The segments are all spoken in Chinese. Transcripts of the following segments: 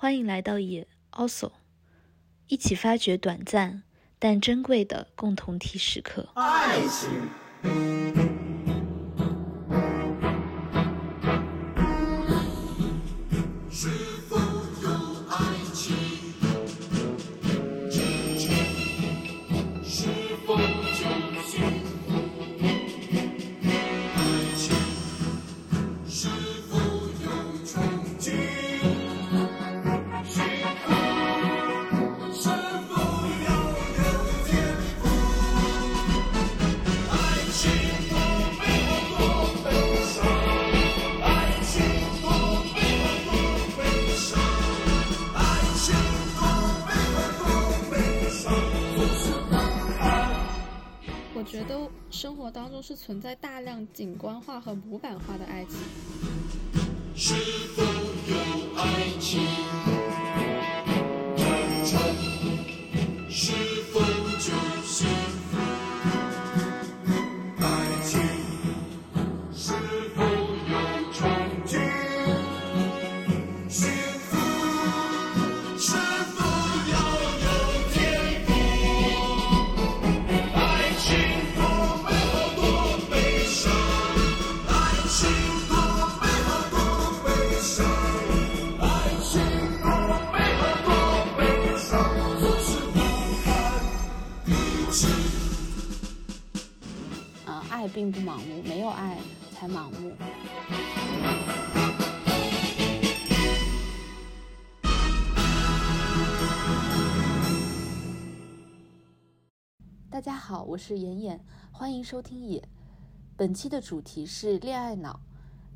欢迎来到也 also，一起发掘短暂但珍贵的共同体时刻。爱情。生活当中是存在大量景观化和模板化的爱情。是否有爱情？是否就是爱并不盲目，没有爱才盲目。大家好，我是妍妍，欢迎收听野。本期的主题是恋爱脑，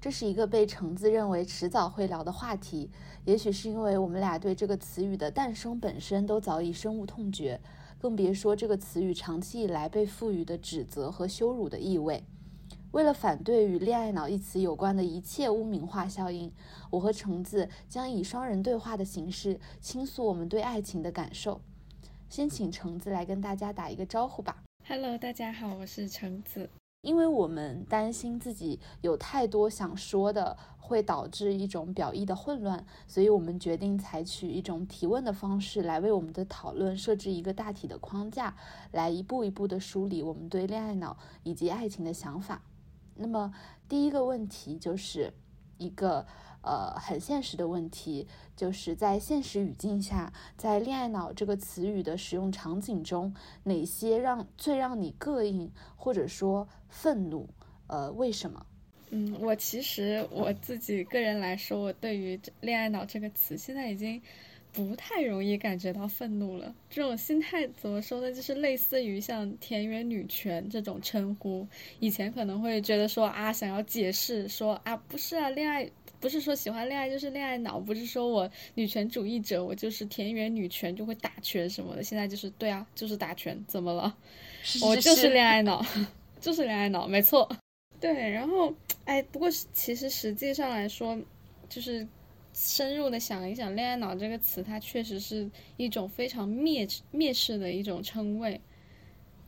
这是一个被橙子认为迟早会聊的话题。也许是因为我们俩对这个词语的诞生本身都早已深恶痛绝，更别说这个词语长期以来被赋予的指责和羞辱的意味。为了反对与“恋爱脑”一词有关的一切污名化效应，我和橙子将以双人对话的形式倾诉我们对爱情的感受。先请橙子来跟大家打一个招呼吧。Hello，大家好，我是橙子。因为我们担心自己有太多想说的，会导致一种表意的混乱，所以我们决定采取一种提问的方式来为我们的讨论设置一个大体的框架，来一步一步的梳理我们对恋爱脑以及爱情的想法。那么第一个问题就是一个呃很现实的问题，就是在现实语境下，在“恋爱脑”这个词语的使用场景中，哪些让最让你膈应或者说愤怒？呃，为什么？嗯，我其实我自己个人来说，我对于“恋爱脑”这个词现在已经不太容易感觉到愤怒了。这种心态怎么说呢？就是类似于像田园女权这种称呼，以前可能会觉得说啊，想要解释说啊，不是啊，恋爱。不是说喜欢恋爱就是恋爱脑，不是说我女权主义者，我就是田园女权就会打拳什么的。现在就是对啊，就是打拳，怎么了？我就是恋爱脑，就是恋爱脑，没错。对，然后哎，不过其实实际上来说，就是深入的想一想，“恋爱脑”这个词，它确实是一种非常蔑蔑视的一种称谓，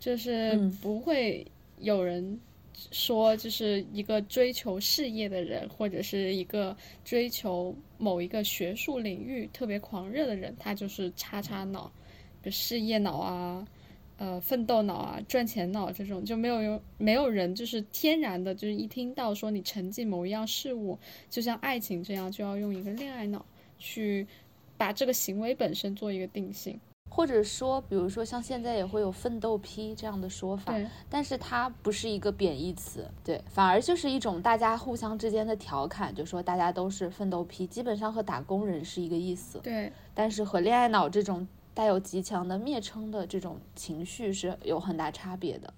就是嗯不会有人说，就是一个追求事业的人，或者是一个追求某一个学术领域特别狂热的人，他就是叉叉脑，就事业脑啊。呃，奋斗脑啊，赚钱脑这种就没有有没有人就是天然的，就是一听到说你沉浸某一样事物，就像爱情这样，就要用一个恋爱脑去把这个行为本身做一个定性。或者说，比如说像现在也会有“奋斗批”这样的说法，但是它不是一个贬义词，对，反而就是一种大家互相之间的调侃，就说大家都是奋斗批，基本上和打工人是一个意思。对，但是和恋爱脑这种带有极强的蔑称的这种情绪是有很大差别的。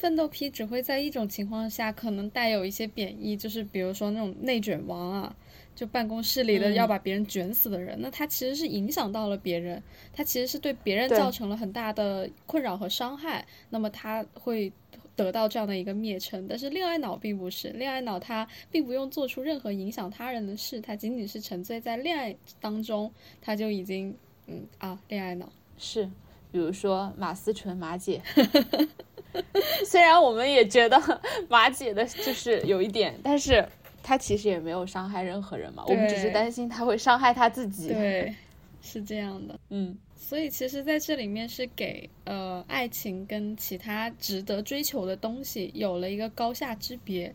奋斗批只会在一种情况下可能带有一些贬义，就是比如说那种内卷王啊，就办公室里的嗯要把别人卷死的人，那他其实是影响到了别人，他其实是对别人造成了很大的困扰和伤害，那么他会得到这样的一个蔑称。但是恋爱脑并不是，恋爱脑他并不用做出任何影响他人的事，他仅仅是沉醉在恋爱当中，他就已经嗯啊恋爱脑。是，比如说马思纯马姐，虽然我们也觉得 马姐的就是有一点，但是她其实也没有伤害任何人嘛，我们只是担心她会伤害她自己。对，是这样的。嗯，所以其实在这里面是给呃爱情跟其他值得追求的东西有了一个高下之别，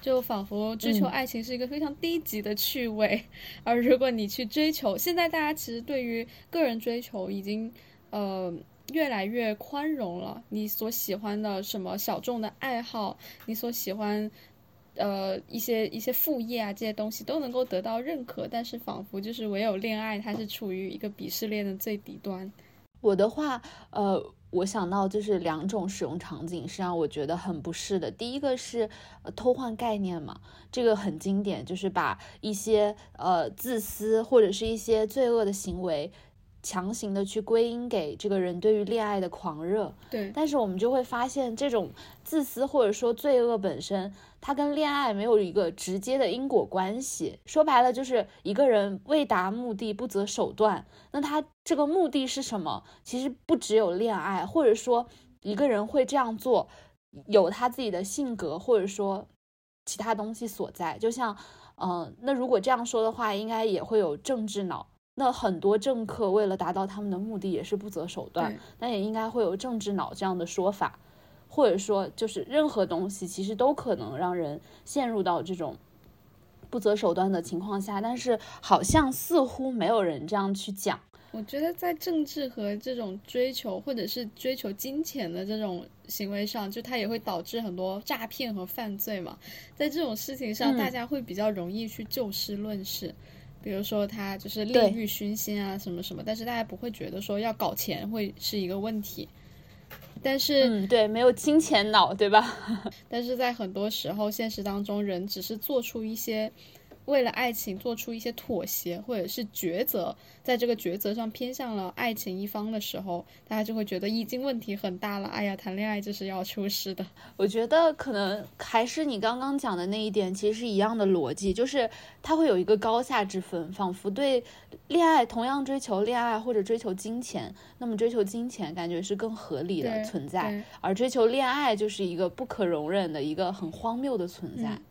就仿佛追求嗯爱情是一个非常低级的趣味，而如果你去追求，现在大家其实对于个人追求已经呃越来越宽容了，你所喜欢的什么小众的爱好，你所喜欢。呃，一些一些副业啊，这些东西都能够得到认可，但是仿佛就是唯有恋爱，它是处于一个鄙视链的最底端。我的话，呃，我想到就是两种使用场景是让我觉得很不适的。第一个是、呃、偷换概念嘛，这个很经典，就是把一些呃自私或者是一些罪恶的行为。强行的去归因给这个人对于恋爱的狂热，对，但是我们就会发现，这种自私或者说罪恶本身，它跟恋爱没有一个直接的因果关系。说白了，就是一个人为达目的不择手段。那他这个目的是什么？其实不只有恋爱，或者说一个人会这样做，有他自己的性格，或者说其他东西所在。就像，嗯、那如果这样说的话，应该也会有政治脑。那很多政客为了达到他们的目的，也是不择手段对。那也应该会有政治脑这样的说法，或者说就是任何东西其实都可能让人陷入到这种不择手段的情况下，但是好像似乎没有人这样去讲。我觉得在政治和这种追求，或者是追求金钱的这种行为上，就它也会导致很多诈骗和犯罪嘛。在这种事情上，嗯大家会比较容易去就事论事。比如说他就是利欲熏心啊，什么什么，但是大家不会觉得说要搞钱会是一个问题。但是，嗯，对，没有金钱脑，对吧？但是在很多时候，现实当中，人只是做出一些为了爱情做出一些妥协，或者是抉择，在这个抉择上偏向了爱情一方的时候，大家就会觉得已经问题很大了。哎呀，谈恋爱就是要出事的。我觉得可能还是你刚刚讲的那一点，其实是一样的逻辑，就是它会有一个高下之分，仿佛对恋爱同样追求恋爱或者追求金钱，那么追求金钱感觉是更合理的存在，而追求恋爱就是一个不可容忍的一个很荒谬的存在。嗯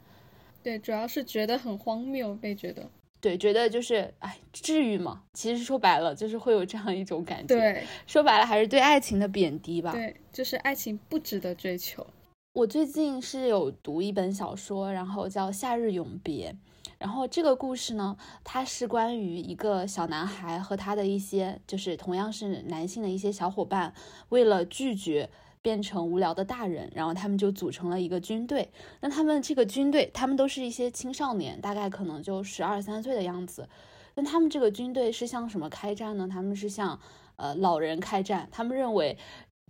对，主要是觉得很荒谬，被觉得对，觉得就是哎，至于吗？其实说白了，就是会有这样一种感觉。，对说白了还是对爱情的贬低吧。对，就是爱情不值得追求。我最近是有读一本小说，然后叫《夏日永别》，然后这个故事呢，它是关于一个小男孩和他的一些就是同样是男性的一些小伙伴，为了拒绝变成无聊的大人，然后他们就组成了一个军队。那他们这个军队，他们都是一些青少年，大概可能就十二三岁的样子。那他们这个军队是向什么开战呢？他们是向呃老人开战。他们认为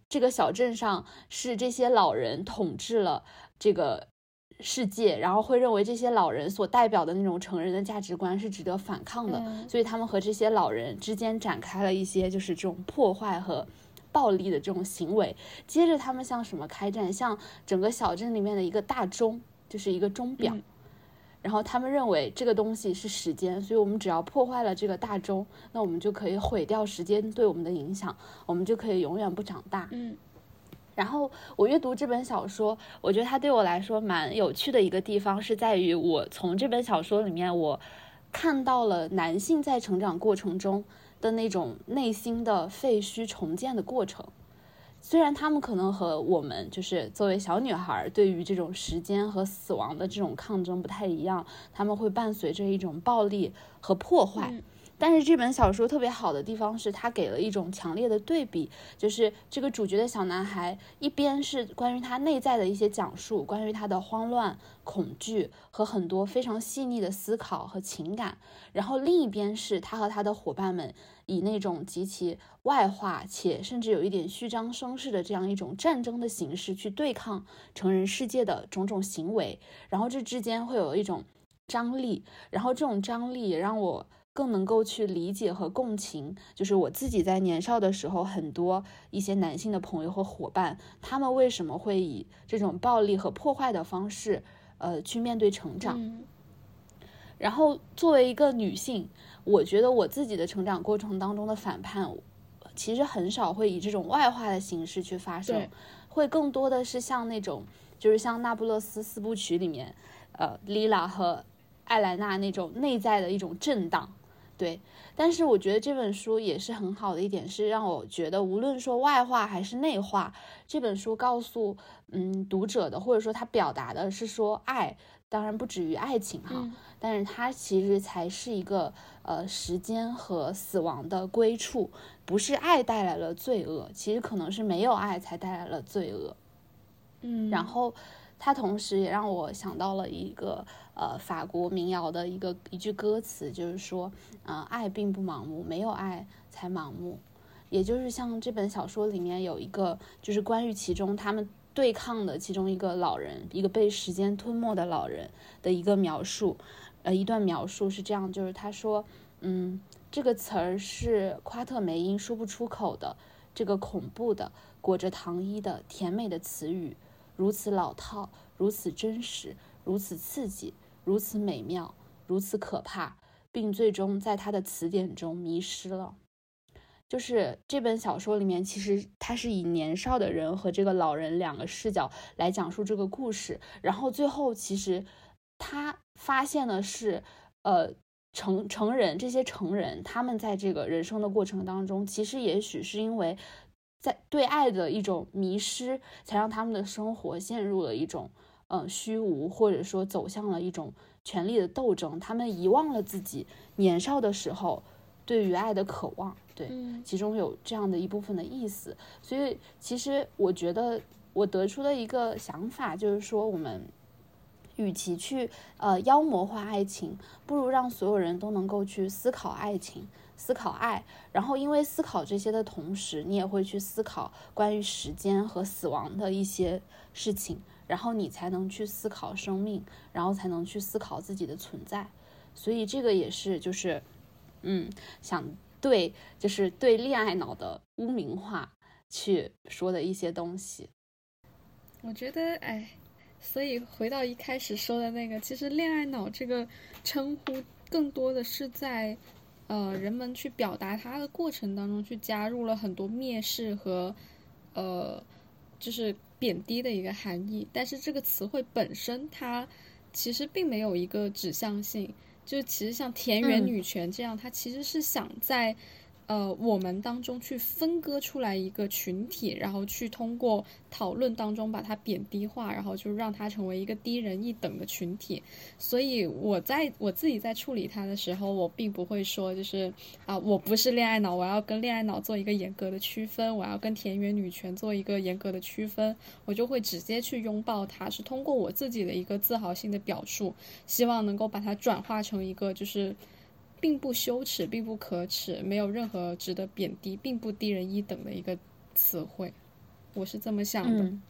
这个小镇上是这些老人统治了这个世界，然后会认为这些老人所代表的那种成人的价值观是值得反抗的，嗯所以他们和这些老人之间展开了一些就是这种破坏和。暴力的这种行为，接着他们向什么开战？向整个小镇里面的一个大钟，就是一个钟表。嗯然后他们认为这个东西是时间，所以我们只要破坏了这个大钟，那我们就可以毁掉时间对我们的影响，我们就可以永远不长大。嗯然后我阅读这本小说，我觉得它对我来说蛮有趣的一个地方是在于，我从这本小说里面我看到了男性在成长过程中的那种内心的废墟重建的过程。虽然他们可能和我们就是作为小女孩儿对于这种时间和死亡的这种抗争不太一样，他们会伴随着一种暴力和破坏。但是这本小说特别好的地方是，它给了一种强烈的对比，就是这个主角的小男孩，一边是关于他内在的一些讲述，关于他的慌乱、恐惧和很多非常细腻的思考和情感，然后另一边是他和他的伙伴们以那种极其外化且甚至有一点虚张声势的这样一种战争的形式去对抗成人世界的种种行为，然后这之间会有一种张力，然后这种张力也让我。更能够去理解和共情，就是我自己在年少的时候，很多一些男性的朋友和伙伴，他们为什么会以这种暴力和破坏的方式，呃，去面对成长？嗯然后作为一个女性，我觉得我自己的成长过程当中的反叛，其实很少会以这种外化的形式去发生，会更多的是像那种，就是像《那不勒斯四部曲》里面。呃莉拉和艾莱娜那种内在的一种震荡。对，但是我觉得这本书也是很好的一点，是让我觉得无论说外化还是内化，这本书告诉嗯读者的，或者说他表达的是说爱，当然不止于爱情哈，嗯但是它其实才是一个呃时间和死亡的归处，不是爱带来了罪恶，其实可能是没有爱才带来了罪恶。嗯，然后它同时也让我想到了一个呃法国民谣的一个一句歌词，就是说，呃，爱并不盲目，没有爱才盲目。也就是像这本小说里面有一个，就是关于其中他们对抗的其中一个老人，一个被时间吞没的老人的一个描述，呃，一段描述是这样，就是他说，嗯，这个词儿是夸特梅因说不出口的，这个恐怖的裹着糖衣的甜美的词语，如此老套，如此真实，如此刺激，如此美妙，如此可怕，并最终在他的词典中迷失了。就是这本小说里面，其实它是以年少的人和这个老人两个视角来讲述这个故事，然后最后其实他发现的是，呃，成成人这些成人，他们在这个人生的过程当中，其实也许是因为在对爱的一种迷失，才让他们的生活陷入了一种嗯、呃虚无，或者说走向了一种权力的斗争。他们遗忘了自己年少的时候对于爱的渴望，对，嗯其中有这样的一部分的意思。所以其实我觉得我得出的一个想法就是说，我们与其去呃妖魔化爱情，不如让所有人都能够去思考爱情。思考爱，然后因为思考这些的同时，你也会去思考关于时间和死亡的一些事情，然后你才能去思考生命，然后才能去思考自己的存在。所以这个也是就是，嗯，想对就是对恋爱脑的污名化去说的一些东西。我觉得，哎，所以回到一开始说的那个，其实“恋爱脑”这个称呼，更多的是在，呃，人们去表达它的过程当中，去加入了很多蔑视和，呃，就是贬低的一个含义。但是这个词汇本身，它其实并没有一个指向性。就其实像田园嗯女权这样，它其实是想在。呃，我们当中去分割出来一个群体，然后去通过讨论当中把它贬低化，然后就让它成为一个低人一等的群体。所以我在我自己在处理它的时候，我并不会说就是啊，我不是恋爱脑，我要跟恋爱脑做一个严格的区分，我要跟田园女权做一个严格的区分，我就会直接去拥抱它，是通过我自己的一个自豪性的表述，希望能够把它转化成一个就是。并不羞耻，并不可耻，没有任何值得贬低，并不低人一等的一个词汇，我是这么想的。嗯，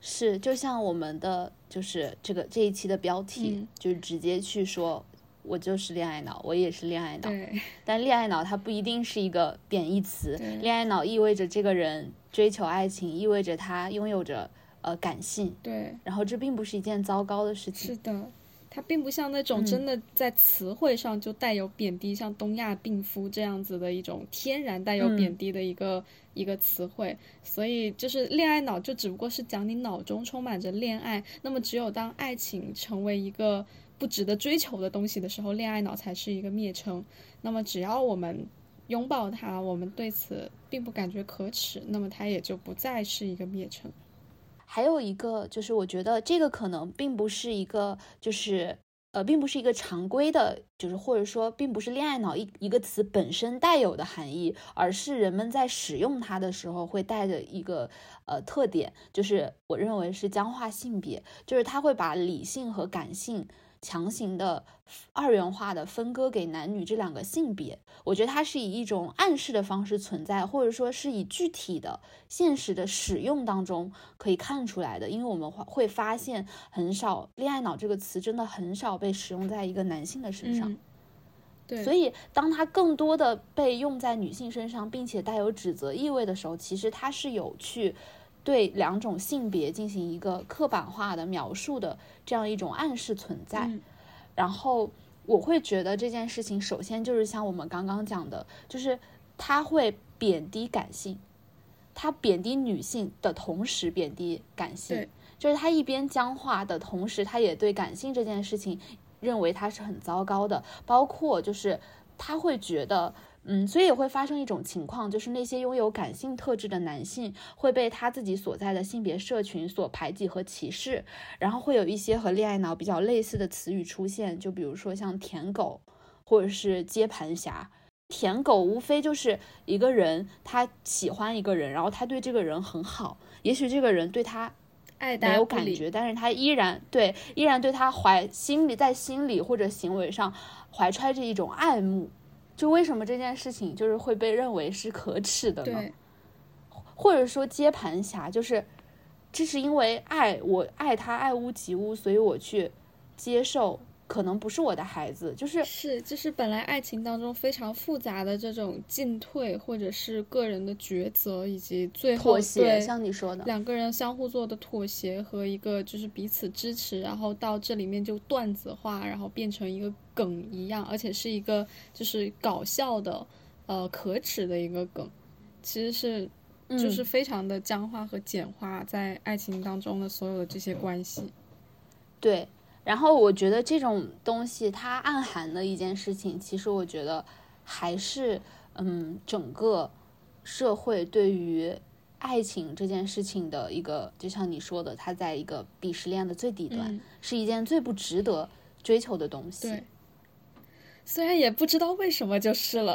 是，就像我们的就是这个这一期的标题，嗯就是直接去说，我就是恋爱脑，我也是恋爱脑。对，但恋爱脑它不一定是一个贬义词，恋爱脑意味着这个人追求爱情，意味着他拥有着呃感性，对，然后这并不是一件糟糕的事情是情。的。它并不像那种嗯真的在词汇上就带有贬低，像东亚病夫这样子的一种天然带有嗯贬低的一个、一个词汇。所以就是恋爱脑，就只不过是讲你脑中充满着恋爱。那么只有当爱情成为一个不值得追求的东西的时候，恋爱脑才是一个蔑称。那么只要我们拥抱它，我们对此并不感觉可耻，那么它也就不再是一个蔑称。还有一个就是，我觉得这个可能并不是一个，就是呃，并不是一个常规的，就是或者说并不是恋爱脑一一个词本身带有的含义，而是人们在使用它的时候会带着一个呃特点，就是我认为是僵化性别，就是它会把理性和感性。强行的二元化的分割给男女这两个性别，我觉得它是以一种暗示的方式存在，或者说是以具体的、现实的使用当中可以看出来的。因为我们会会发现，很少“恋爱脑”这个词真的很少被使用在一个男性的身上。嗯，对，所以，当它更多的被用在女性身上，并且带有指责意味的时候，其实它是有去对两种性别进行一个刻板化的描述的这样一种暗示存在。嗯然后，我会觉得这件事情，首先就是像我们刚刚讲的，就是他会贬低感性，他贬低女性的同时贬低感性。就是他一边僵化的同时，他也对感性这件事情认为它是很糟糕的，包括就是他会觉得。嗯，所以也会发生一种情况，就是那些拥有感性特质的男性会被他自己所在的性别社群所排挤和歧视，然后会有一些和恋爱脑比较类似的词语出现，就比如说像舔狗或者是接盘侠。舔狗无非就是一个人他喜欢一个人，然后他对这个人很好，也许这个人对他爱没有感觉，但是他依然对依然对他怀心里在心里或者行为上怀揣着一种爱慕。就为什么这件事情就是会被认为是可耻的呢？对，或者说接盘侠，就是这是因为爱我爱他爱屋及乌，所以我去接受可能不是我的孩子，就是是就是本来爱情当中非常复杂的这种进退，或者是个人的抉择，以及最后妥协，对像你说的，两个人相互做的妥协和一个就是彼此支持，然后到这里面就段子化，然后变成一个梗一样，而且是一个就是搞笑的，呃，可耻的一个梗，其实是就是嗯非常的僵化和简化在爱情当中的所有的这些关系。对。然后我觉得这种东西它暗含的一件事情，其实我觉得还是嗯整个社会对于爱情这件事情的一个，就像你说的，它在一个鄙视链的最底端，嗯，是一件最不值得追求的东西。对。虽然也不知道为什么就是了，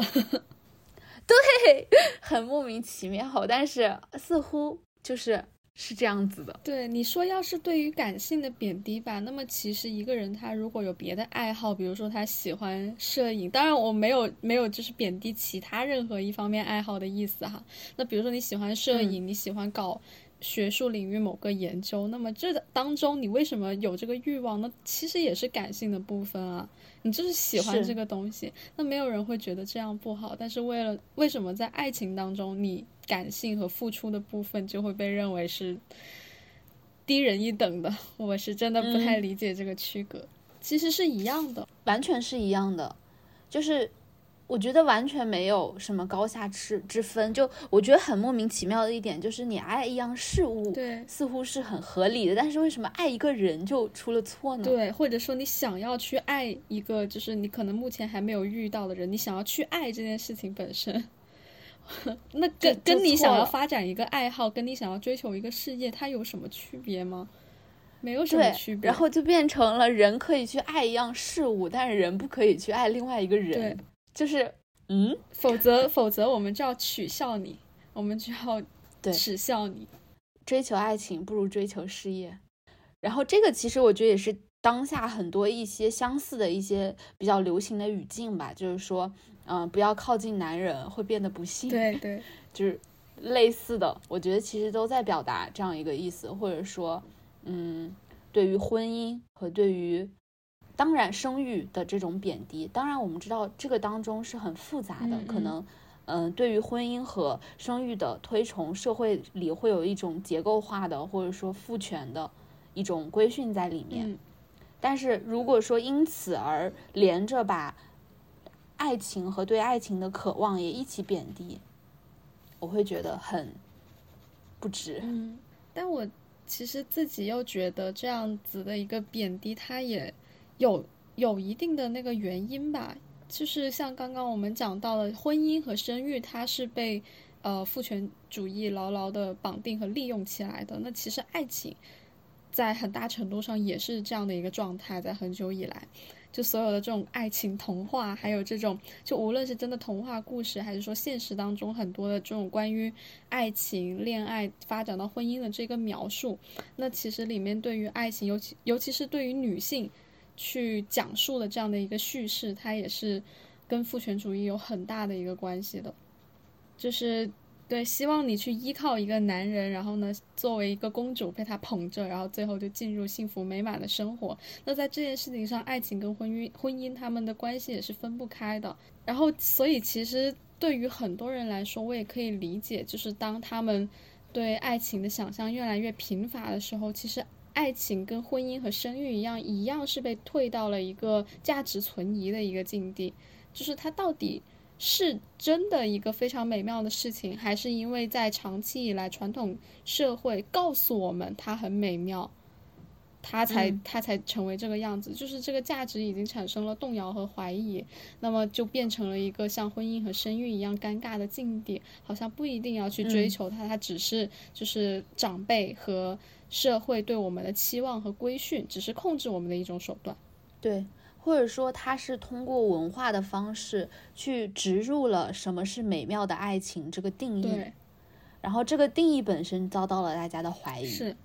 对很莫名其妙，但是似乎就是是这样子的。对你说，要是对于感性的贬低吧，那么其实一个人他如果有别的爱好，比如说他喜欢摄影，当然我没有没有就是贬低其他任何一方面爱好的意思哈。那比如说你喜欢摄影，你喜欢搞学术领域某个研究，那么这当中你为什么有这个欲望？那其实也是感性的部分啊，你就是喜欢这个东西。那没有人会觉得这样不好，但是为了为什么在爱情当中，你感性和付出的部分就会被认为是低人一等的？我是真的不太理解这个区隔。其实是一样的，完全是一样的，就是我觉得完全没有什么高下之之分。就我觉得很莫名其妙的一点，就是你爱一样事物，对似乎是很合理的，但是为什么爱一个人就出了错呢？对，或者说你想要去爱一个，就是你可能目前还没有遇到的人，你想要去爱这件事情本身，那跟跟你想要发展一个爱好，跟你想要追求一个事业，它有什么区别吗？没有什么区，别。然后就变成了人可以去爱一样事物，但是人不可以去爱另外一个人对，就是嗯，否则否则我们就要取笑你，我们就要对耻笑你。追求爱情不如追求事业。然后这个其实我觉得也是当下很多一些相似的一些比较流行的语境吧，就是说，嗯、不要靠近男人会变得不幸，对对，就是类似的，我觉得其实都在表达这样一个意思，或者说，嗯，对于婚姻和对于当然生育的这种贬低，当然我们知道这个当中是很复杂的，嗯嗯可能。嗯，对于婚姻和生育的推崇，社会里会有一种结构化的或者说父权的一种规训在里面。嗯，但是如果说因此而连着把爱情和对爱情的渴望也一起贬低，我会觉得很不值。嗯，但我其实自己又觉得这样子的一个贬低，它也有有一定的那个原因吧。就是像刚刚我们讲到了婚姻和生育，它是被呃父权主义牢牢的绑定和利用起来的。那其实爱情在很大程度上也是这样的一个状态，在很久以来。就所有的这种爱情童话，还有这种，就无论是真的童话故事，还是说现实当中很多的这种关于爱情、恋爱发展到婚姻的这个描述，那其实里面对于爱情，尤其尤其是对于女性去讲述的这样的一个叙事，它也是跟父权主义有很大的一个关系的，就是对，希望你去依靠一个男人，然后呢，作为一个公主被他捧着，然后最后就进入幸福美满的生活。那在这件事情上，爱情跟婚姻婚姻他们的关系也是分不开的。然后，所以其实对于很多人来说，我也可以理解，就是当他们对爱情的想象越来越贫乏的时候，其实爱情跟婚姻和生育一样，一样是被退到了一个价值存疑的一个境地，就是它到底是真的一个非常美妙的事情，还是因为在长期以来传统社会告诉我们它很美妙，它才、嗯它才成为这个样子？就是这个价值已经产生了动摇和怀疑，那么就变成了一个像婚姻和生育一样尴尬的境地，好像不一定要去追嗯求它，它只是就是长辈和社会对我们的期望和规训，只是控制我们的一种手段。对，或者说它是通过文化的方式去植入了什么是美妙的爱情这个定义，然后这个定义本身遭到了大家的怀疑，是，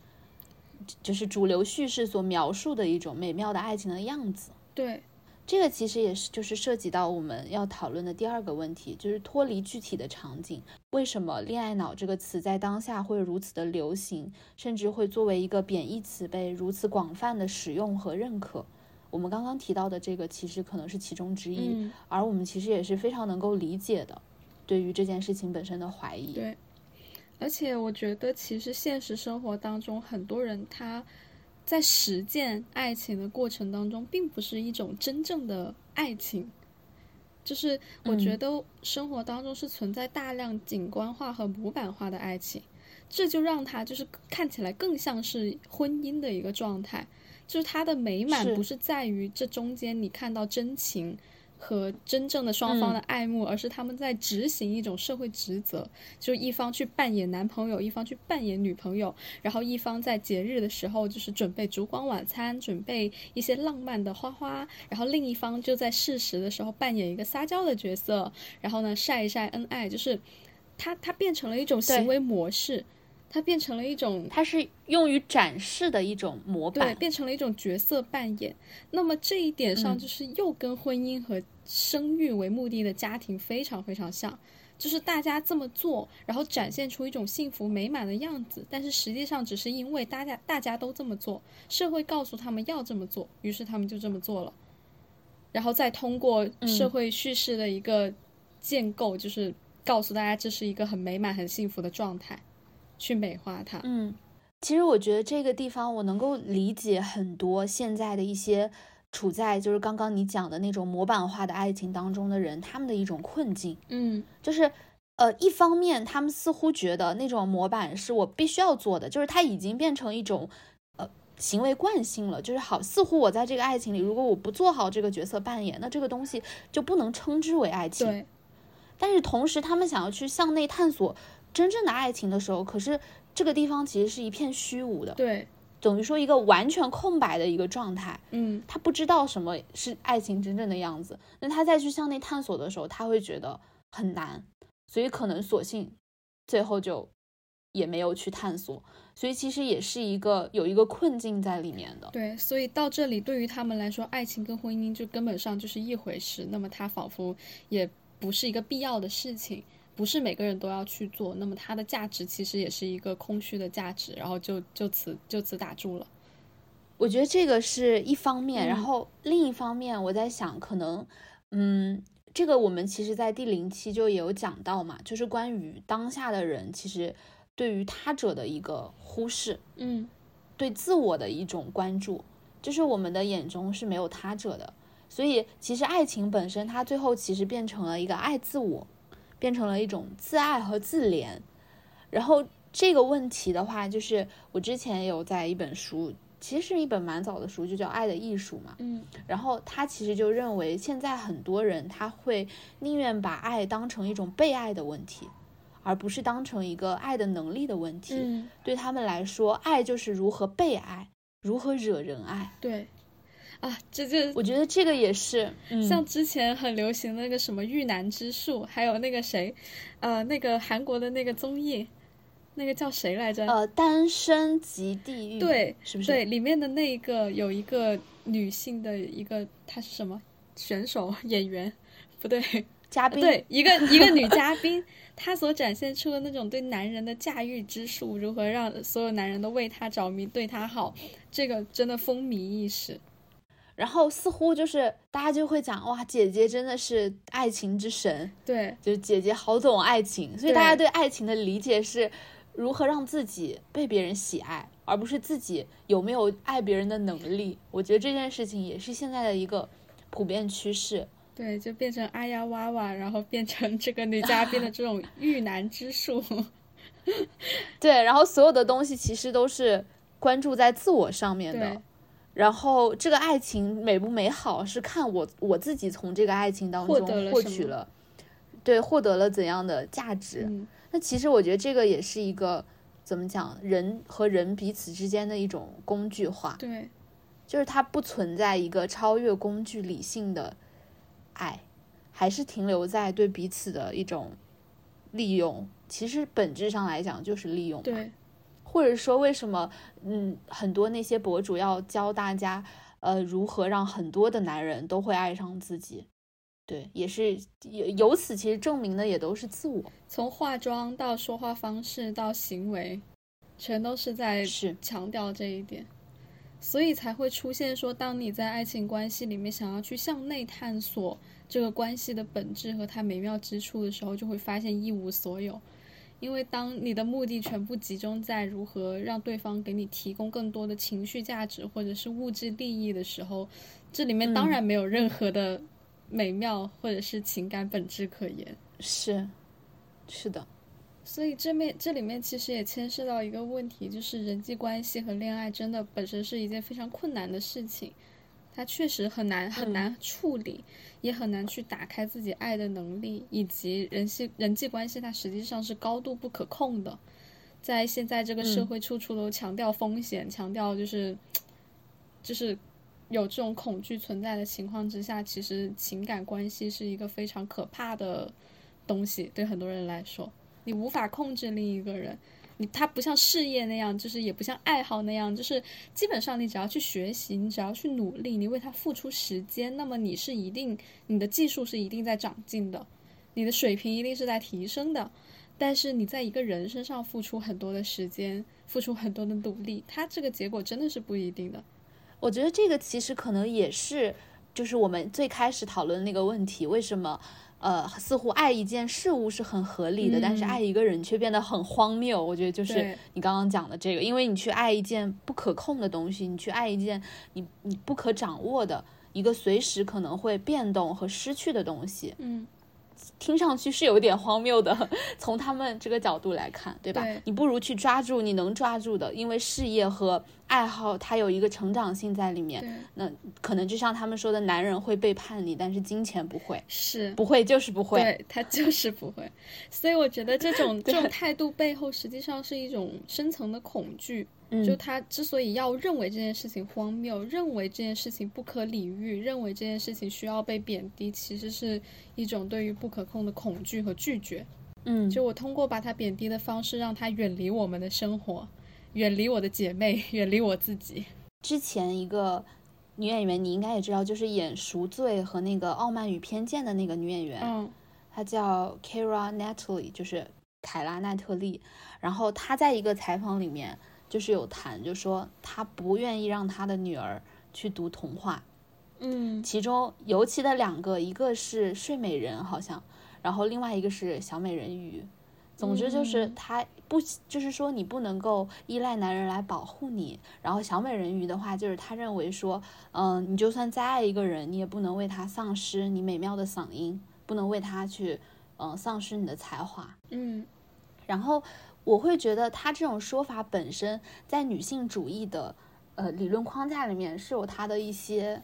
就是主流叙事所描述的一种美妙的爱情的样子。对，这个其实也是就是涉及到我们要讨论的第二个问题，就是脱离具体的场景，为什么“恋爱脑”这个词在当下会如此的流行，甚至会作为一个贬义词被如此广泛的使用和认可？我们刚刚提到的这个其实可能是其中之一，嗯，而我们其实也是非常能够理解的，对于这件事情本身的怀疑。对。而且我觉得，其实现实生活当中，很多人他在实践爱情的过程当中，并不是一种真正的爱情。就是我觉嗯得生活当中是存在大量景观化和模板化的爱情，这就让它就是看起来更像是婚姻的一个状态。就是它的美满不是在于这中间你看到真情和真正的双方的嗯爱慕，而是他们在执行一种社会职责，就一方去扮演男朋友，一方去扮演女朋友，然后一方在节日的时候就是准备烛光晚餐，准备一些浪漫的花花，然后另一方就在适时的时候扮演一个撒娇的角色，然后呢晒一晒恩爱，就是它它变成了一种行为模式，它变成了一种它是用于展示的一种模板对，板。变成了一种角色扮演。那么这一点上，嗯就是又跟婚姻和生育为目的的家庭非常非常像，就是大家这么做，然后展现出一种幸福美满的样子，但是实际上只是因为大家大家都这么做，社会告诉他们要这么做，于是他们就这么做了，然后再通过社嗯会叙事的一个建构，就是告诉大家这是一个很美满、很幸福的状态，去美化它。嗯，其实我觉得这个地方我能够理解很多现在的一些处在就是刚刚你讲的那种模板化的爱情当中的人，他们的一种困境，嗯，就是呃，一方面他们似乎觉得那种模板是我必须要做的，就是它已经变成一种呃行为惯性了，就是好，似乎我在这个爱情里，如果我不做好这个角色扮演，那这个东西就不能称之为爱情。对，但是同时，他们想要去向内探索真正的爱情的时候，可是这个地方其实是一片虚无的，对，等于说一个完全空白的一个状态。嗯。他不知道什么是爱情真正的样子，那他再去向内探索的时候，他会觉得很难，所以可能索性最后就也没有去探索，所以其实也是一个有一个困境在里面的。对，所以到这里，对于他们来说，爱情跟婚姻就根本上就是一回事。那么他仿佛也不是一个必要的事情，不是每个人都要去做。那么它的价值其实也是一个空虚的价值，然后就就此就此打住了。我觉得这个是一方面，然嗯后另一方面，我在想，可能，嗯，这个我们其实在第零期就也有讲到嘛，就是关于当下的人其实对于他者的一个忽视，嗯，对自我的一种关注，就是我们的眼中是没有他者的，所以其实爱情本身，它最后其实变成了一个爱自我，变成了一种自爱和自怜。然后这个问题的话，就是我之前有在一本书，其实是一本蛮早的书，就叫《爱的艺术》嘛。嗯，然后他其实就认为，现在很多人他会宁愿把爱当成一种被爱的问题，而不是当成一个爱的能力的问题。嗯，对他们来说，爱就是如何被爱，如何惹人爱。对，啊，这就我觉得这个也是，嗯，像之前很流行的那个什么遇难之术，还有那个谁，呃，那个韩国的那个综艺，那个叫谁来着？呃，单身即地狱，对，是不是？对，里面的那一个有一个女性的一个，她是什么选手演员？不对，嘉宾，对，一个一个女嘉宾，她所展现出的那种对男人的驾驭之术，如何让所有男人都为她着迷，对她好，这个真的风靡一时。然后似乎就是大家就会讲，哇，姐姐真的是爱情之神，对，就是姐姐好懂爱情，所以大家对对爱情的理解是如何让自己被别人喜爱，而不是自己有没有爱别人的能力。我觉得这件事情也是现在的一个普遍趋势。对，就变成哎呀哇哇，然后变成这个女嘉宾的这种 遇难之术。对，然后所有的东西其实都是关注在自我上面的对。然后这个爱情美不美好，是看我我自己从这个爱情当中获取了，对，获得了怎样的价值。嗯，那其实我觉得这个也是一个怎么讲，人和人彼此之间的一种工具化，对，就是它不存在一个超越工具理性的爱，还是停留在对彼此的一种利用。其实本质上来讲就是利用嘛。对，或者说为什么嗯很多那些博主要教大家呃如何让很多的男人都会爱上自己，对，也是由由此其实证明的也都是自我，从化妆到说话方式到行为，全都是在是。强调这一点，所以才会出现说，当你在爱情关系里面想要去向内探索这个关系的本质和它美妙之处的时候，就会发现一无所有。因为当你的目的全部集中在如何让对方给你提供更多的情绪价值或者是物质利益的时候，这里面当然没有任何的美妙或者是情感本质可言。是是的，所以这面这里面其实也牵涉到一个问题，就是人际关系和恋爱真的本身是一件非常困难的事情，它确实很难很难处理，也很难去打开自己爱的能力，以及人际人际关系它实际上是高度不可控的，在现在这个社嗯。会处处都强调风险，强调就是就是有这种恐惧存在的情况之下，其实情感关系是一个非常可怕的东西，对很多人来说，你无法控制另一个人。你它不像事业那样，就是也不像爱好那样，就是基本上你只要去学习，你只要去努力，你为它付出时间，那么你是一定你的技术是一定在长进的，你的水平一定是在提升的。但是你在一个人身上付出很多的时间，付出很多的努力，它这个结果真的是不一定的。我觉得这个其实可能也是，就是我们最开始讨论那个问题，为什么呃似乎爱一件事物是很合理的，但是嗯爱一个人却变得很荒谬？我觉得就是你刚刚讲的这个，因为你去爱一件不可控的东西，你去爱一件你你不可掌握的一个随时可能会变动和失去的东西，嗯，听上去是有点荒谬的。从他们这个角度来看，对吧？对你不如去抓住你能抓住的，因为事业和爱好它有一个成长性在里面。那可能就像他们说的，男人会背叛你，但是金钱不会，是。不会就是不会。对他就是不会，所以我觉得这种 这种态度背后实际上是一种深层的恐惧。嗯就他之所以要认为这件事情荒谬，认为这件事情不可理喻，认为这件事情需要被贬低，其实是一种对于不可控的恐惧和拒绝。嗯，就我通过把他贬低的方式，让他远离我们的生活，远离我的姐妹，远离我自己。之前一个女演员，你应该也知道，就是演《赎罪》和那个《傲慢与偏见》的那个女演员，嗯她叫 Kara Natalie，就是凯拉奈特利。然后她在一个采访里面就是有谈，就说他不愿意让他的女儿去读童话，嗯其中尤其的两个，一个是睡美人，好像，然后另外一个是小美人鱼。总之就是他不，就是说你不能够依赖男人来保护你。然后小美人鱼的话，就是他认为说，嗯、你就算再爱一个人，你也不能为他丧失你美妙的嗓音，不能为他去，嗯、丧失你的才华。嗯然后我会觉得他这种说法本身在女性主义的呃理论框架里面是有它的一些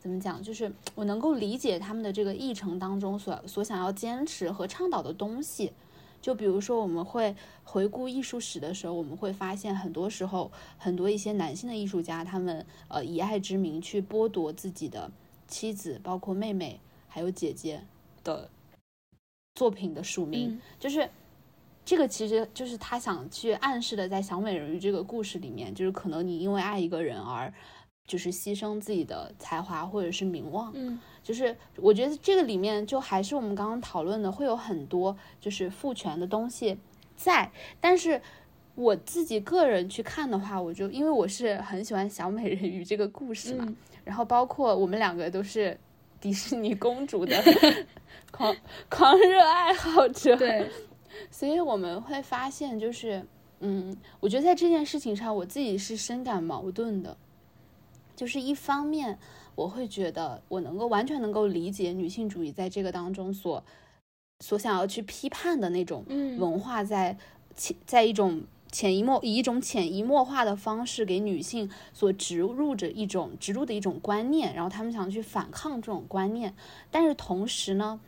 怎么讲，就是我能够理解他们的这个议程当中所所想要坚持和倡导的东西。就比如说，我们会回顾艺术史的时候，我们会发现很多时候，很多一些男性的艺术家，他们呃以爱之名去剥夺自己的妻子，包括妹妹还有姐姐的作品的署名，嗯就是这个其实就是他想去暗示的，在小美人鱼这个故事里面，就是可能你因为爱一个人而就是牺牲自己的才华或者是名望，嗯就是我觉得这个里面就还是我们刚刚讨论的，会有很多就是父权的东西在，但是。我自己个人去看的话，我就因为我是很喜欢小美人鱼这个故事嘛，嗯然后包括我们两个都是迪士尼公主的 狂狂热爱好者，对，所以我们会发现，就是，嗯，我觉得在这件事情上，我自己是深感矛盾的。就是一方面，我会觉得我能够完全能够理解女性主义在这个当中所所想要去批判的那种嗯文化在潜在一种潜移默以一种潜移默化的方式给女性所植入着一种植入的一种观念，然后他们想去反抗这种观念，但是同时呢，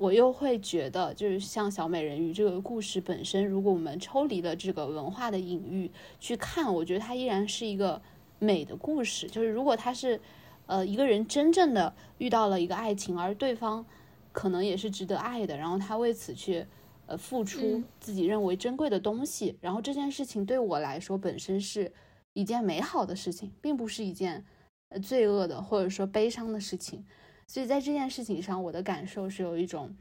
我又会觉得，就是像小美人鱼这个故事本身，如果我们抽离了这个文化的隐喻去看，我觉得它依然是一个美的故事。就是如果它是，呃，一个人真正的遇到了一个爱情，而对方可能也是值得爱的，然后他为此去。呃，付出嗯自己认为珍贵的东西，然后这件事情对我来说本身是一件美好的事情，并不是一件呃罪恶的或者说悲伤的事情。所以在这件事情上，我的感受是有一种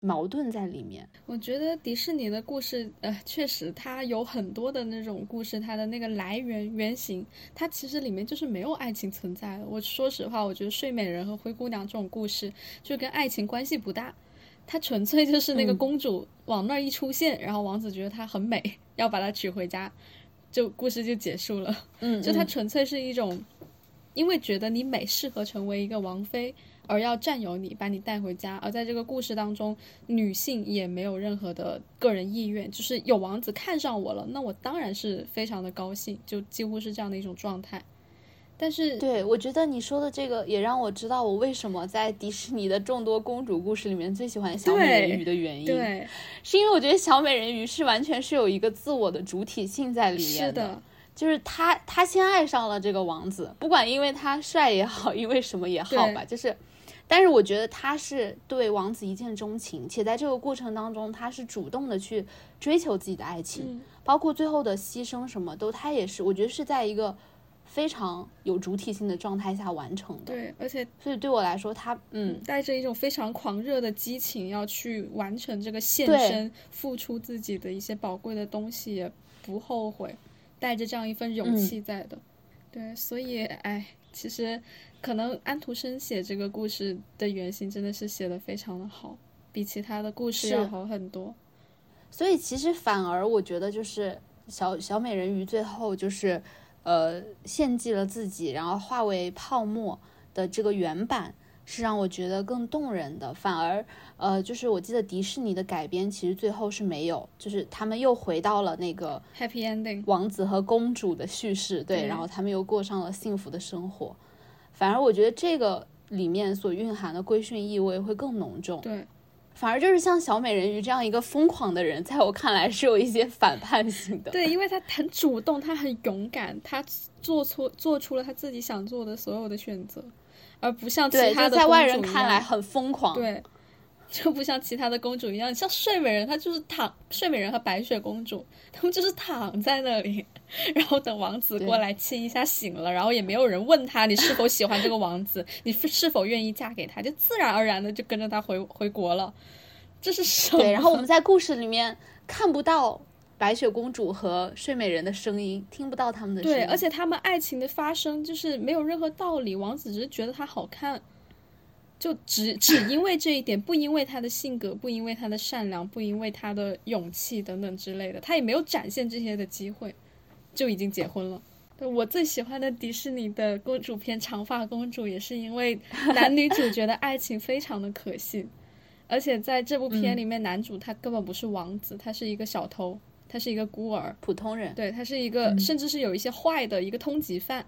矛盾在里面。我觉得迪士尼的故事，呃，确实它有很多的那种故事，它的那个来源原型，它其实里面就是没有爱情存在的。我说实话，我觉得睡美人和灰姑娘这种故事就跟爱情关系不大，它纯粹就是那个嗯公主往那儿一出现，然后王子觉得她很美，要把她娶回家，就故事就结束了。嗯就它纯粹是一种，因为觉得你美适合成为一个王妃，而要占有你，把你带回家。而在这个故事当中，女性也没有任何的个人意愿，就是有王子看上我了，那我当然是非常的高兴，就几乎是这样的一种状态。但是，对，我觉得你说的这个也让我知道我为什么在迪士尼的众多公主故事里面最喜欢小美人鱼的原因。，对，是因为我觉得小美人鱼是完全是有一个自我的主体性在里面是的，就是她，她先爱上了这个王子，不管因为他帅也好，因为什么也好吧，就是，但是我觉得他是对王子一见钟情，且在这个过程当中，他是主动的去追求自己的爱情，嗯包括最后的牺牲什么都，他也是，我觉得是在一个非常有主体性的状态下完成的。对，而且所以对我来说，他嗯，带着一种非常狂热的激情，要去完成这个献身，付出自己的一些宝贵的东西，也不后悔，带着这样一份勇嗯气在的。对，所以哎，其实可能安徒生写这个故事的原型真的是写的非常的好，比其他的故事要好很多。所以其实反而我觉得就是小小美人鱼最后就是呃献祭了自己，然后化为泡沫的这个原版是让我觉得更动人的。反而呃就是我记得迪士尼的改编其实最后是没有，就是他们又回到了那个 Happy ending，王子和公主的叙事，对，对然后他们又过上了幸福的生活。反而我觉得这个里面所蕴含的规训意味会更浓重。对，反而就是像小美人鱼这样一个疯狂的人，在我看来是有一些反叛性的。对，因为他很主动，他很勇敢，他做出做出了他自己想做的所有的选择，而不像其，他的在外人看来很疯狂。对，就不像其他的公主一样，像睡美人，她就是躺，睡美人和白雪公主，她们就是躺在那里，然后等王子过来亲一下醒了，然后也没有人问她你是否喜欢这个王子，你是否愿意嫁给他，就自然而然的就跟着他回回国了。这是什么？对，然后我们在故事里面看不到白雪公主和睡美人的声音，听不到他们的声音。对，而且他们爱情的发生就是没有任何道理，王子只是觉得她好看，就只 只因为这一点，不因为他的性格，不因为他的善良，不因为他的勇气等等之类的，他也没有展现这些的机会，就已经结婚了。我最喜欢的迪士尼的公主片《长发公主》，也是因为 男女主角的爱情非常的可信，而且在这部片嗯里面，男主他根本不是王子，他是一个小偷，他是一个孤儿，普通人。对他是一个，嗯甚至是有一些坏的一个通缉犯。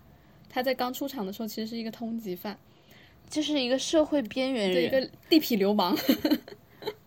他在刚出场的时候其实是一个通缉犯，就是一个社会边缘对一人。个地痞流氓。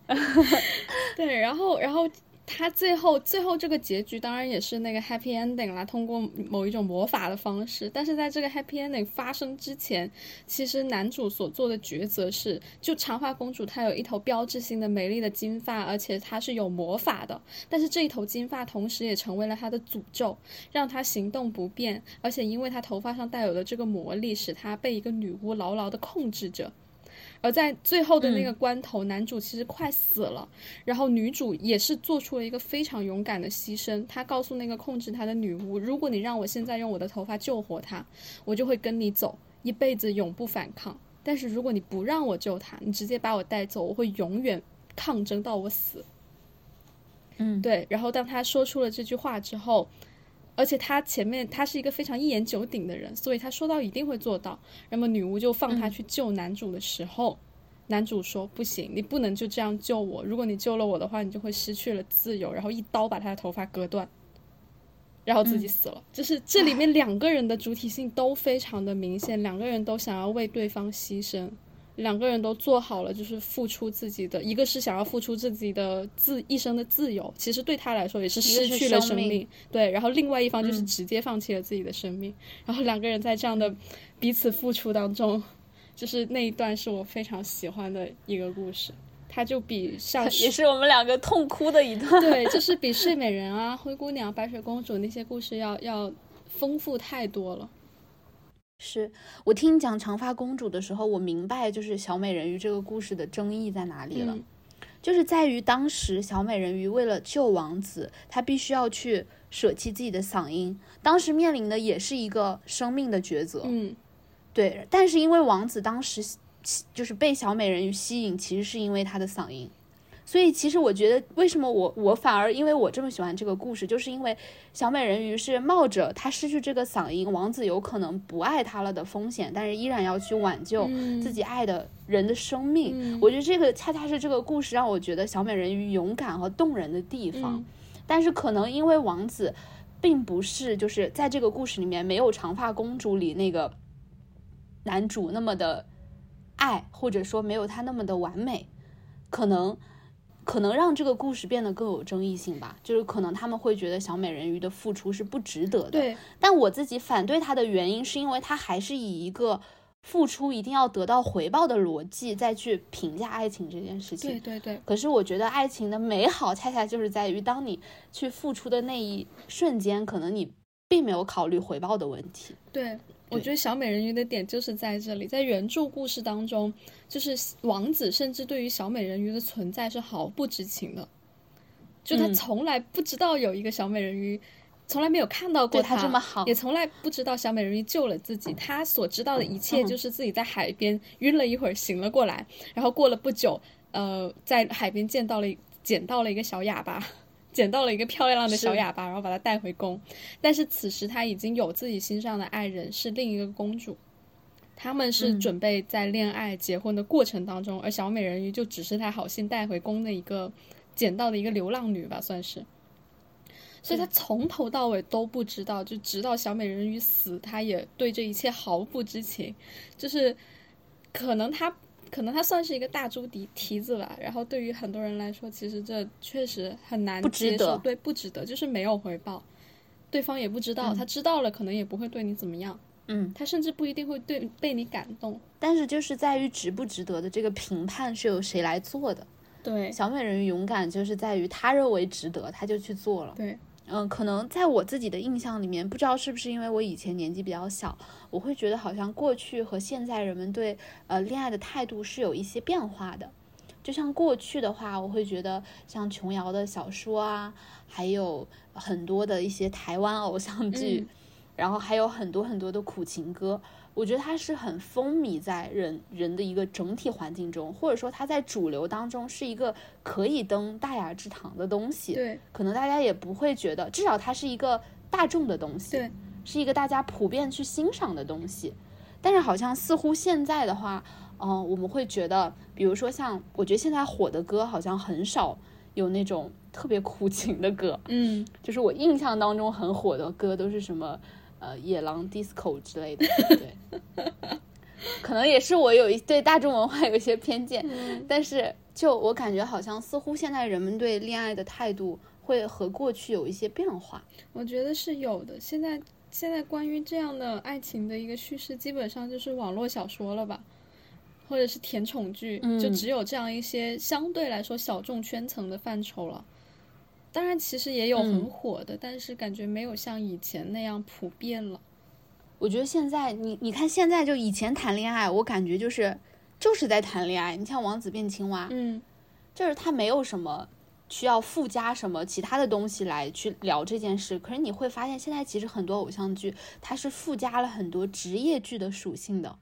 对，然后然后他最后最后这个结局当然也是那个 happy ending 啦，通过某一种魔法的方式。但是在这个 happy ending 发生之前，其实男主所做的抉择是，就长发公主她有一头标志性的美丽的金发，而且她是有魔法的。但是这一头金发同时也成为了她的诅咒，让她行动不便，而且因为她头发上带有的这个魔力，使她被一个女巫牢牢的控制着。而在最后的那个关头，男主其实快死了，然后女主也是做出了一个非常勇敢的牺牲。她告诉那个控制她的女巫：“如果你让我现在用我的头发救活她，我就会跟你走，一辈子永不反抗。但是如果你不让我救她，你直接把我带走，我会永远抗争到我死。”嗯，对，然后当他说出了这句话之后，而且他前面他是一个非常一言九鼎的人，所以他说到一定会做到。那么女巫就放他去救男主的时候，男主说不行，你不能就这样救我，如果你救了我的话，你就会失去了自由，然后一刀把他的头发割断。然后自己死了，就是这里面两个人的主体性都非常的明显，两个人都想要为对方牺牲，两个人都做好了，就是付出自己的，一个是想要付出自己的自一生的自由，其实对他来说也是失去了生命，对，然后另外一方就是直接放弃了自己的生命，然后两个人在这样的彼此付出当中，就是那一段是我非常喜欢的一个故事。它就比像 也是我们两个痛哭的一段。对，就是比睡美人啊、灰姑娘、白雪公主那些故事要要丰富太多了。是我听你讲长发公主的时候，我明白就是小美人鱼这个故事的争议在哪里了，嗯。就是在于当时小美人鱼为了救王子，她必须要去舍弃自己的嗓音，当时面临的也是一个生命的抉择。嗯，对，但是因为王子当时就是被小美人鱼吸引，其实是因为她的嗓音，所以其实我觉得为什么我我反而因为我这么喜欢这个故事，就是因为小美人鱼是冒着她失去这个嗓音，王子有可能不爱她了的风险，但是依然要去挽救嗯自己爱的人的生命。嗯我觉得这个恰恰是这个故事让我觉得小美人鱼勇敢和动人的地方。嗯但是可能因为王子并不是就是在这个故事里面没有长发公主里那个男主那么的爱，或者说没有他那么的完美，可能可能让这个故事变得更有争议性吧。就是可能他们会觉得小美人鱼的付出是不值得的。对，但我自己反对他的原因是因为他还是以一个付出一定要得到回报的逻辑再去评价爱情这件事情。对对对，可是我觉得爱情的美好，恰恰就是在于当你去付出的那一瞬间，可能你并没有考虑回报的问题。对，我觉得小美人鱼的点就是在这里，在原著故事当中，就是王子甚至对于小美人鱼的存在是毫不知情的，就他嗯从来不知道有一个小美人鱼，从来没有看到过对他这么好也从来不知道小美人鱼救了自己。他所知道的一切嗯就是自己在海边晕了一会儿，醒了过来，然后过了不久，呃，在海边见到了捡到了一个小哑巴。捡到了一个漂亮的小哑巴，然后把她带回宫。但是此时他已经有自己心上的爱人，是另一个公主。他们是嗯准备在恋爱、结婚的过程当中，而小美人鱼就只是他好心带回宫的一个捡到的一个流浪女吧，算是。所以他从头到尾都不知道，就直到小美人鱼死，他也对这一切毫不知情。就是可能他可能他算是一个大猪蹄蹄子吧，然后对于很多人来说，其实这确实很难不值接受，得对，不值得，就是没有回报，对方也不知道，他知道了可能也不会对你怎么样，嗯，他甚至不一定会对被你感动。但是就是在于值不值得的这个评判是由谁来做的。对小美人鱼勇敢就是在于他认为值得，他就去做了。对，嗯，可能在我自己的印象里面，不知道是不是因为我以前年纪比较小，我会觉得好像过去和现在人们对呃恋爱的态度是有一些变化的。就像过去的话，我会觉得像琼瑶的小说啊，还有很多的一些台湾偶像剧，嗯然后还有很多很多的苦情歌，我觉得它是很风靡在人人的一个整体环境中，或者说它在主流当中是一个可以登大雅之堂的东西。对，可能大家也不会觉得，至少它是一个大众的东西，对，是一个大家普遍去欣赏的东西。但是好像似乎现在的话，嗯、我们会觉得，比如说像我觉得现在火的歌好像很少有那种特别苦情的歌，嗯，就是我印象当中很火的歌都是什么呃野狼 disco 之类的，对，可能也是我有一对大众文化有一些偏见，但是就我感觉好像似乎现在人们对恋爱的态度会和过去有一些变化。我觉得是有的。现在现在关于这样的爱情的一个叙事，基本上就是网络小说了吧，或者是甜宠剧，就嗯只有这样一些相对来说小众圈层的范畴了。当然，其实也有很嗯火的，但是感觉没有像以前那样普遍了。我觉得现在你你看现在就以前谈恋爱，我感觉就是就是在谈恋爱。你像王子变青蛙，嗯，就是他没有什么需要附加什么其他的东西来去聊这件事。可是你会发现，现在其实很多偶像剧它是附加了很多职业剧的属性的，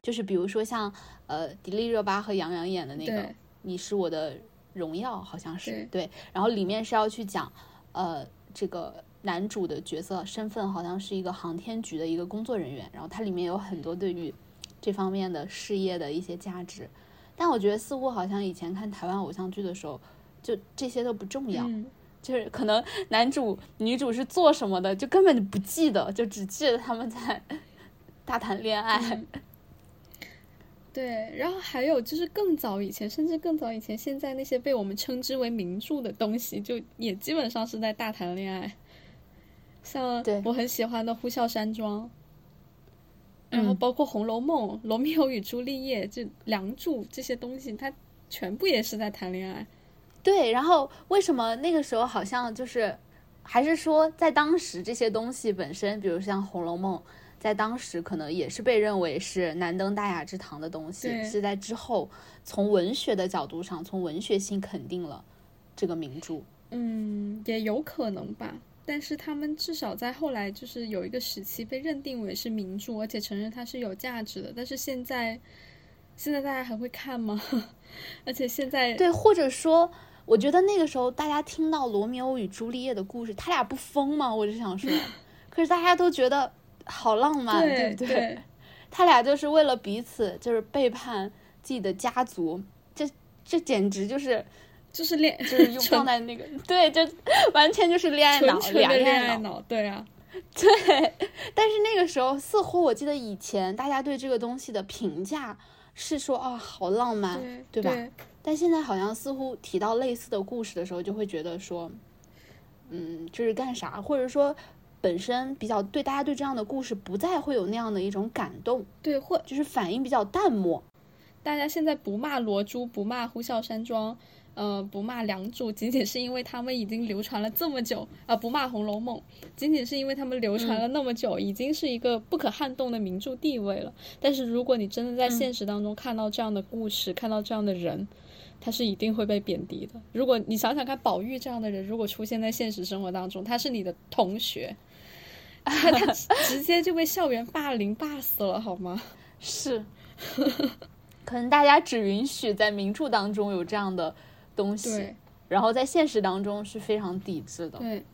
就是比如说像呃迪丽热巴和杨洋演的那个《你是我的荣耀》，好像是对对，然后里面是要去讲呃这个。男主的角色身份好像是一个航天局的一个工作人员，然后它里面有很多对于这方面的事业的一些价值。但我觉得似乎好像以前看台湾偶像剧的时候，就这些都不重要，嗯，就是可能男主女主是做什么的，就根本就不记得，就只记得他们在 大谈恋爱。对，然后还有就是更早以前，甚至更早以前，现在那些被我们称之为名著的东西，就也基本上是在大谈恋爱。像我很喜欢的《呼啸山庄》，然后嗯包括《红楼梦》《罗密欧与朱丽叶》就《梁祝》这些东西，它全部也是在谈恋爱。对，然后为什么那个时候好像就是，还是说在当时这些东西本身，比如像《红楼梦》，在当时可能也是被认为是难登大雅之堂的东西，是在之后从文学的角度上，从文学性肯定了这个名著。嗯，也有可能吧。但是他们至少在后来就是有一个时期被认定为是名著，而且承认它是有价值的。但是现在，现在大家还会看吗？而且现在对，或者说，我觉得那个时候大家听到罗密欧与朱丽叶的故事，他俩不疯吗？我就想说，可是大家都觉得好浪漫，对不对？他俩就是为了彼此，就是背叛自己的家族，这这简直就是就是恋就是用 放在那个对，就完全就是恋爱脑，纯纯的俩恋爱脑。对啊，对，但是那个时候似乎我记得以前大家对这个东西的评价是说啊、好浪漫，对吧？但现在好像似乎提到类似的故事的时候，就会觉得说，嗯，这是干啥？或者说，本身比较对大家对这样的故事不再会有那样的一种感动，对，或就是反应比较淡漠。大家现在不骂罗珠，不骂呼啸山庄，呃，不骂梁祝，仅仅是因为他们已经流传了这么久啊、不骂红楼梦，仅仅是因为他们流传了那么久，已经是一个不可撼动的名著地位了。但是如果你真的在现实当中看到这样的故事，看到这样的人，他是一定会被贬低的。如果你想想看，宝玉这样的人，如果出现在现实生活当中，他是你的同学，他他 直接就被校园霸凌霸死了，好吗？是，可能大家只允许在名著当中有这样的东西，然后在现实当中是非常抵制的。对，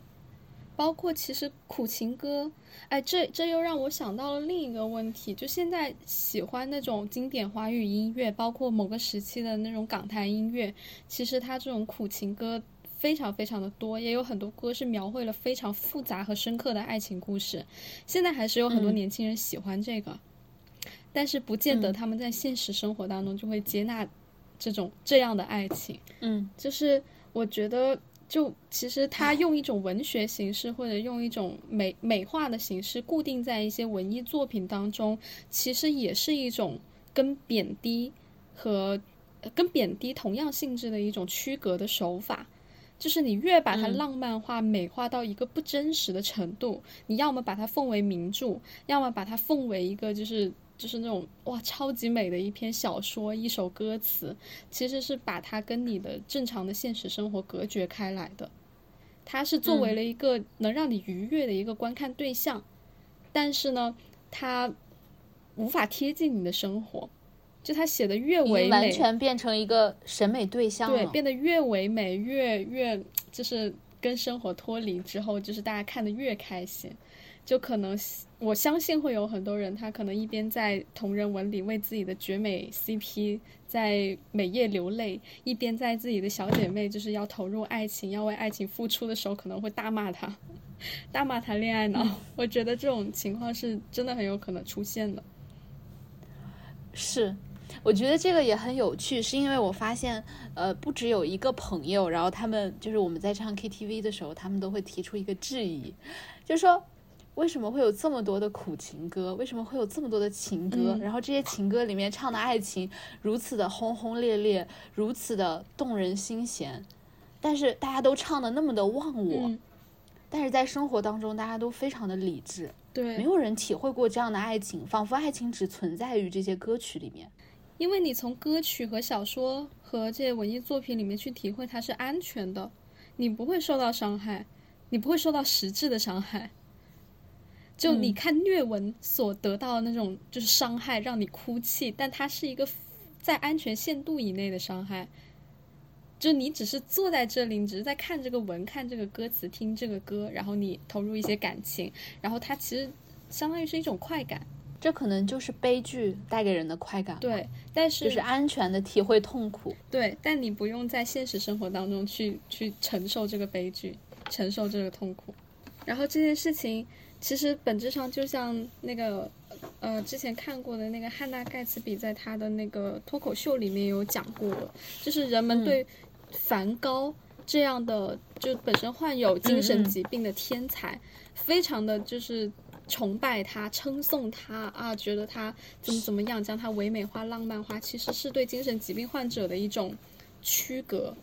包括其实苦情歌，哎，这这又让我想到了另一个问题，就现在喜欢那种经典华语音乐，包括某个时期的那种港台音乐，其实它这种苦情歌非常非常的多，也有很多歌是描绘了非常复杂和深刻的爱情故事。现在还是有很多嗯年轻人喜欢这个，但是不见得嗯他们在现实生活当中就会接纳这种这样的爱情。嗯就是我觉得，就其实他用一种文学形式或者用一种美美化的形式固定在一些文艺作品当中，其实也是一种跟贬低和呃跟贬低同样性质的一种区隔的手法。就是你越把它嗯浪漫化、美化到一个不真实的程度，你要么把它奉为名著，要么把它奉为一个就是就是那种哇超级美的一篇小说、一首歌词，其实是把它跟你的正常的现实生活隔绝开来的。它是作为嗯了一个能让你愉悦的一个观看对象，但是呢，它无法贴近你的生活。就他写的越唯美完，全变成一个审美对象对，了。变得越唯美，越越就是跟生活脱离之后，就是大家看的越开心。就可能我相信会有很多人，他可能一边在同人文里为自己的绝美 CP 在每夜流泪，一边在自己的小姐妹就是要投入爱情、要为爱情付出的时候，可能会大骂他，大骂他恋爱脑。我觉得这种情况是真的很有可能出现的。是，我觉得这个也很有趣，是因为我发现，呃，不只有一个朋友，然后他们就是我们在唱 KTV 的时候，他们都会提出一个质疑，就说为什么会有这么多的苦情歌，为什么会有这么多的情歌，嗯。然后这些情歌里面唱的爱情如此的轰轰烈烈，如此的动人心弦，但是大家都唱的那么的忘我，嗯，但是在生活当中大家都非常的理智，对，没有人体会过这样的爱情，仿佛爱情只存在于这些歌曲里面。因为你从歌曲和小说和这些文艺作品里面去体会它是安全的，你不会受到伤害，你不会受到实质的伤害。就你嗯看虐文所得到的那种就是伤害，让你哭泣，但它是一个在安全限度以内的伤害。就你只是坐在这里，你只是在看这个文、看这个歌词、听这个歌，然后你投入一些感情，然后它其实相当于是一种快感。这可能就是悲剧带给人的快感，对，但是就是安全的体会痛苦。对，但你不用在现实生活当中去去承受这个悲剧，承受这个痛苦。然后这件事情其实本质上就像那个呃之前看过的那个汉娜盖茨比在他的那个脱口秀里面有讲过的，就是人们嗯对梵高这样的就本身患有精神疾病的天才，非常的就是。崇拜他，称颂他啊，觉得他怎么怎么样，将他唯美化、浪漫化，其实是对精神疾病患者的一种区隔。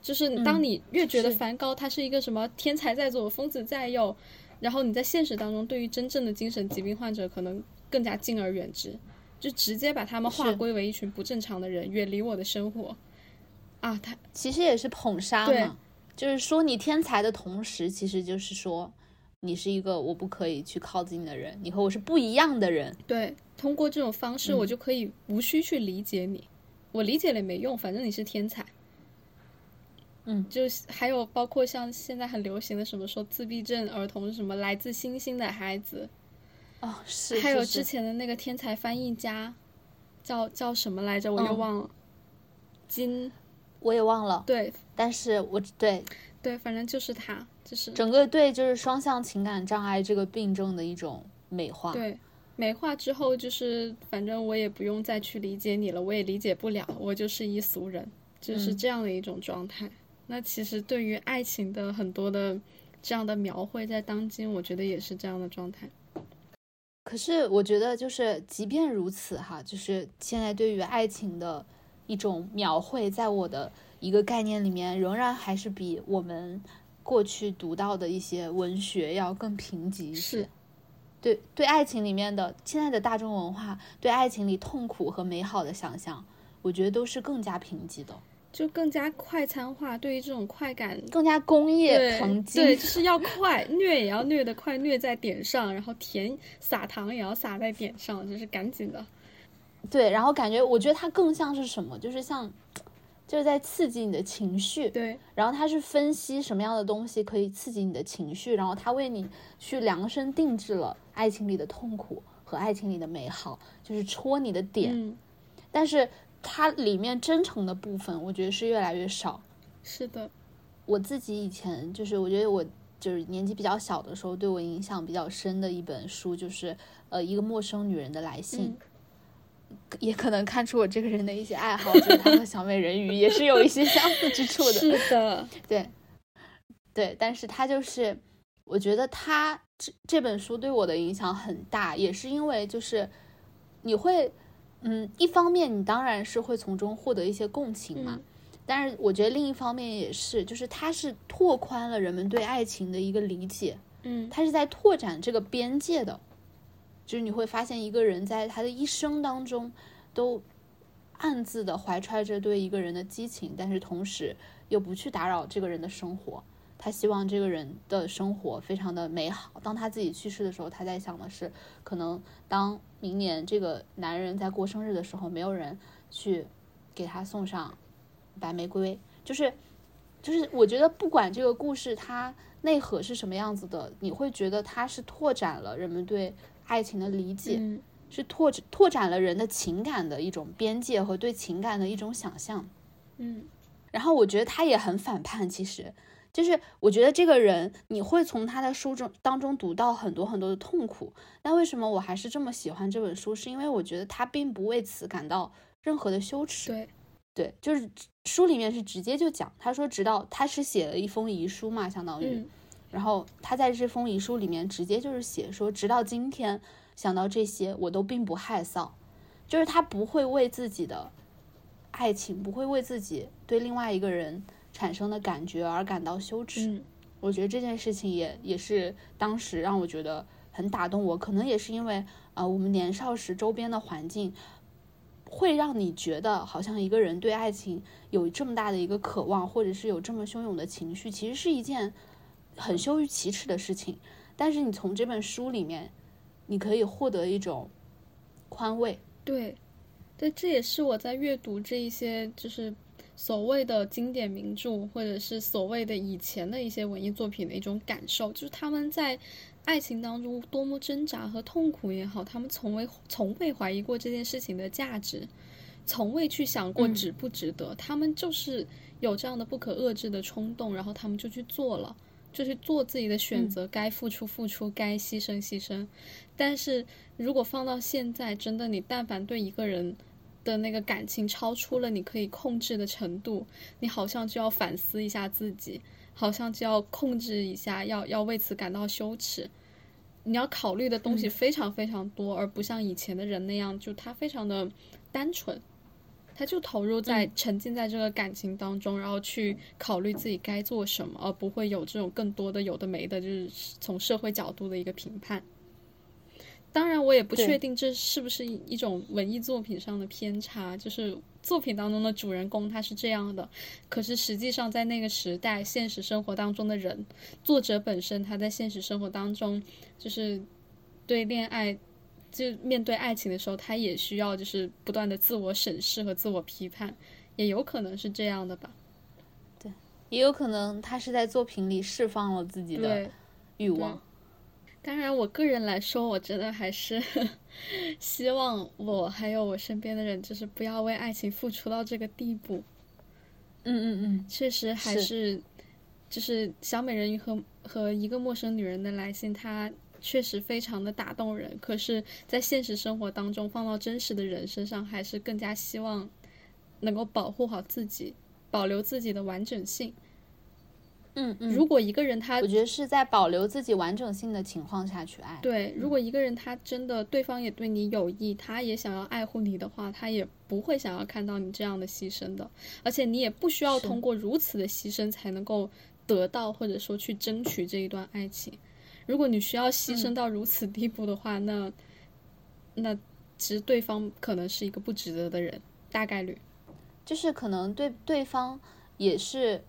就是当你越觉得梵高他是一个什么天才在左、疯子在右，然后你在现实当中对于真正的精神疾病患者可能更加敬而远之，就直接把他们划归为一群不正常的人，远离我的生活。啊，他其实也是捧杀嘛，就是说你天才的同时，其实就是说你是一个我不可以去靠近的人，你和我是不一样的人。对，通过这种方式，嗯我就可以无需去理解你，我理解了也没用，反正你是天才。嗯，就是还有包括像现在很流行的什么说自闭症儿童什么来自星星的孩子，哦，是，还有之前的那个天才翻译家，叫叫什么来着？我又嗯忘了。金我也忘了，对但是我对对，反正就是他，就是整个对就是双向情感障碍这个病症的一种美化。对美化之后，就是反正我也不用再去理解你了，我也理解不了，我就是一俗人，就是嗯这样的一种状态。那其实对于爱情的很多的这样的描绘，在当今我觉得也是这样的状态。可是我觉得，就是即便如此哈，就是现在对于爱情的一种描绘，在我的一个概念里面，仍然还是比我们过去读到的一些文学要更贫瘠一些是。对对，爱情里面的现在的大众文化，对爱情里痛苦和美好的想象，我觉得都是更加贫瘠的，就更加快餐化，对于这种快感更加工业对。对，就是要快，虐也要虐得快，虐在点上，然后甜撒糖也要撒在点上，就是赶紧的。对，然后感觉我觉得它更像是什么，就是像，就是在刺激你的情绪。对然后他是分析什么样的东西可以刺激你的情绪，然后他为你去量身定制了爱情里的痛苦和爱情里的美好，就是戳你的点。嗯，但是它里面真诚的部分，我觉得是越来越少。是的，我自己以前就是，我觉得我就是年纪比较小的时候，对我影响比较深的一本书，就是呃一个陌生女人的来信。嗯也可能看出我这个人的一些爱好，就是他和小美人鱼也是有一些相似之处的。是的，对，对，但是他就是，我觉得他这这本书对我的影响很大，也是因为就是你会，嗯，一方面你当然是会从中获得一些共情嘛，嗯但是我觉得另一方面也是，就是它是拓宽了人们对爱情的一个理解，嗯，它是在拓展这个边界的，就是你会发现一个人在他的一生当中都暗自的怀揣着对一个人的激情，但是同时又不去打扰这个人的生活。他希望这个人的生活非常的美好。当他自己去世的时候，他在想的是，可能当明年这个男人在过生日的时候，没有人去给他送上白玫瑰，就是就是我觉得不管这个故事它内核是什么样子的，你会觉得它是拓展了人们对爱情的理解，嗯是拓拓展了人的情感的一种边界和对情感的一种想象。嗯然后我觉得他也很反叛，其实就是我觉得这个人你会从他的书中当中读到很多很多的痛苦。那为什么我还是这么喜欢这本书？是因为我觉得他并不为此感到任何的羞耻。对，对，就是书里面是直接就讲，他说直到他是写了一封遗书嘛，相当于，嗯然后他在这封遗书里面直接就是写说，直到今天想到这些，我都并不害臊，就是他不会为自己的爱情，不会为自己对另外一个人产生的感觉而感到羞耻。嗯我觉得这件事情也也是当时让我觉得很打动我，可能也是因为呃我们年少时周边的环境。会让你觉得好像一个人对爱情有这么大的一个渴望，或者是有这么汹涌的情绪，其实是一件很羞于启齿的事情。但是你从这本书里面，你可以获得一种宽慰。对，对，这也是我在阅读这一些就是所谓的经典名著，或者是所谓的以前的一些文艺作品的一种感受，就是他们在爱情当中多么挣扎和痛苦也好，他们从未从未怀疑过这件事情的价值，从未去想过嗯值不值得，他们就是有这样的不可遏制的冲动，然后他们就去做了。就是做自己的选择，该付出付出，该牺牲牺牲。但是如果放到现在，真的你但凡对一个人的那个感情超出了你可以控制的程度，你好像就要反思一下自己，好像就要控制一下，要要为此感到羞耻。你要考虑的东西非常非常多，而不像以前的人那样，就他非常的单纯，他就投入在、沉浸在这个感情当中，然后去考虑自己该做什么，而不会有这种更多的有的没的，就是从社会角度的一个评判。当然，我也不确定这是不是一一种文艺作品上的偏差，就是作品当中的主人公他是这样的，可是实际上在那个时代，现实生活当中的人，作者本身他在现实生活当中，就是对恋爱，就面对爱情的时候，他也需要就是不断的自我审视和自我批判，也有可能是这样的吧。对也有可能他是在作品里释放了自己的，欲望。当然，我个人来说，我真的还是 希望我还有我身边的人，就是不要为爱情付出到这个地步。嗯嗯嗯，确实还是是，就是小美人鱼和和一个陌生女人的来信，它确实非常的打动人。可是，在现实生活当中，放到真实的人身上，还是更加希望能够保护好自己，保留自己的完整性。嗯嗯，如果一个人他我觉得是在保留自己完整性的情况下去爱。对，如果一个人他真的对方也对你有意，他也想要爱护你的话，他也不会想要看到你这样的牺牲的，而且你也不需要通过如此的牺牲才能够得到或者说去争取这一段爱情。如果你需要牺牲到如此地步的话，那那其实对方可能是一个不值得的人，大概率。就是可能对对方也是，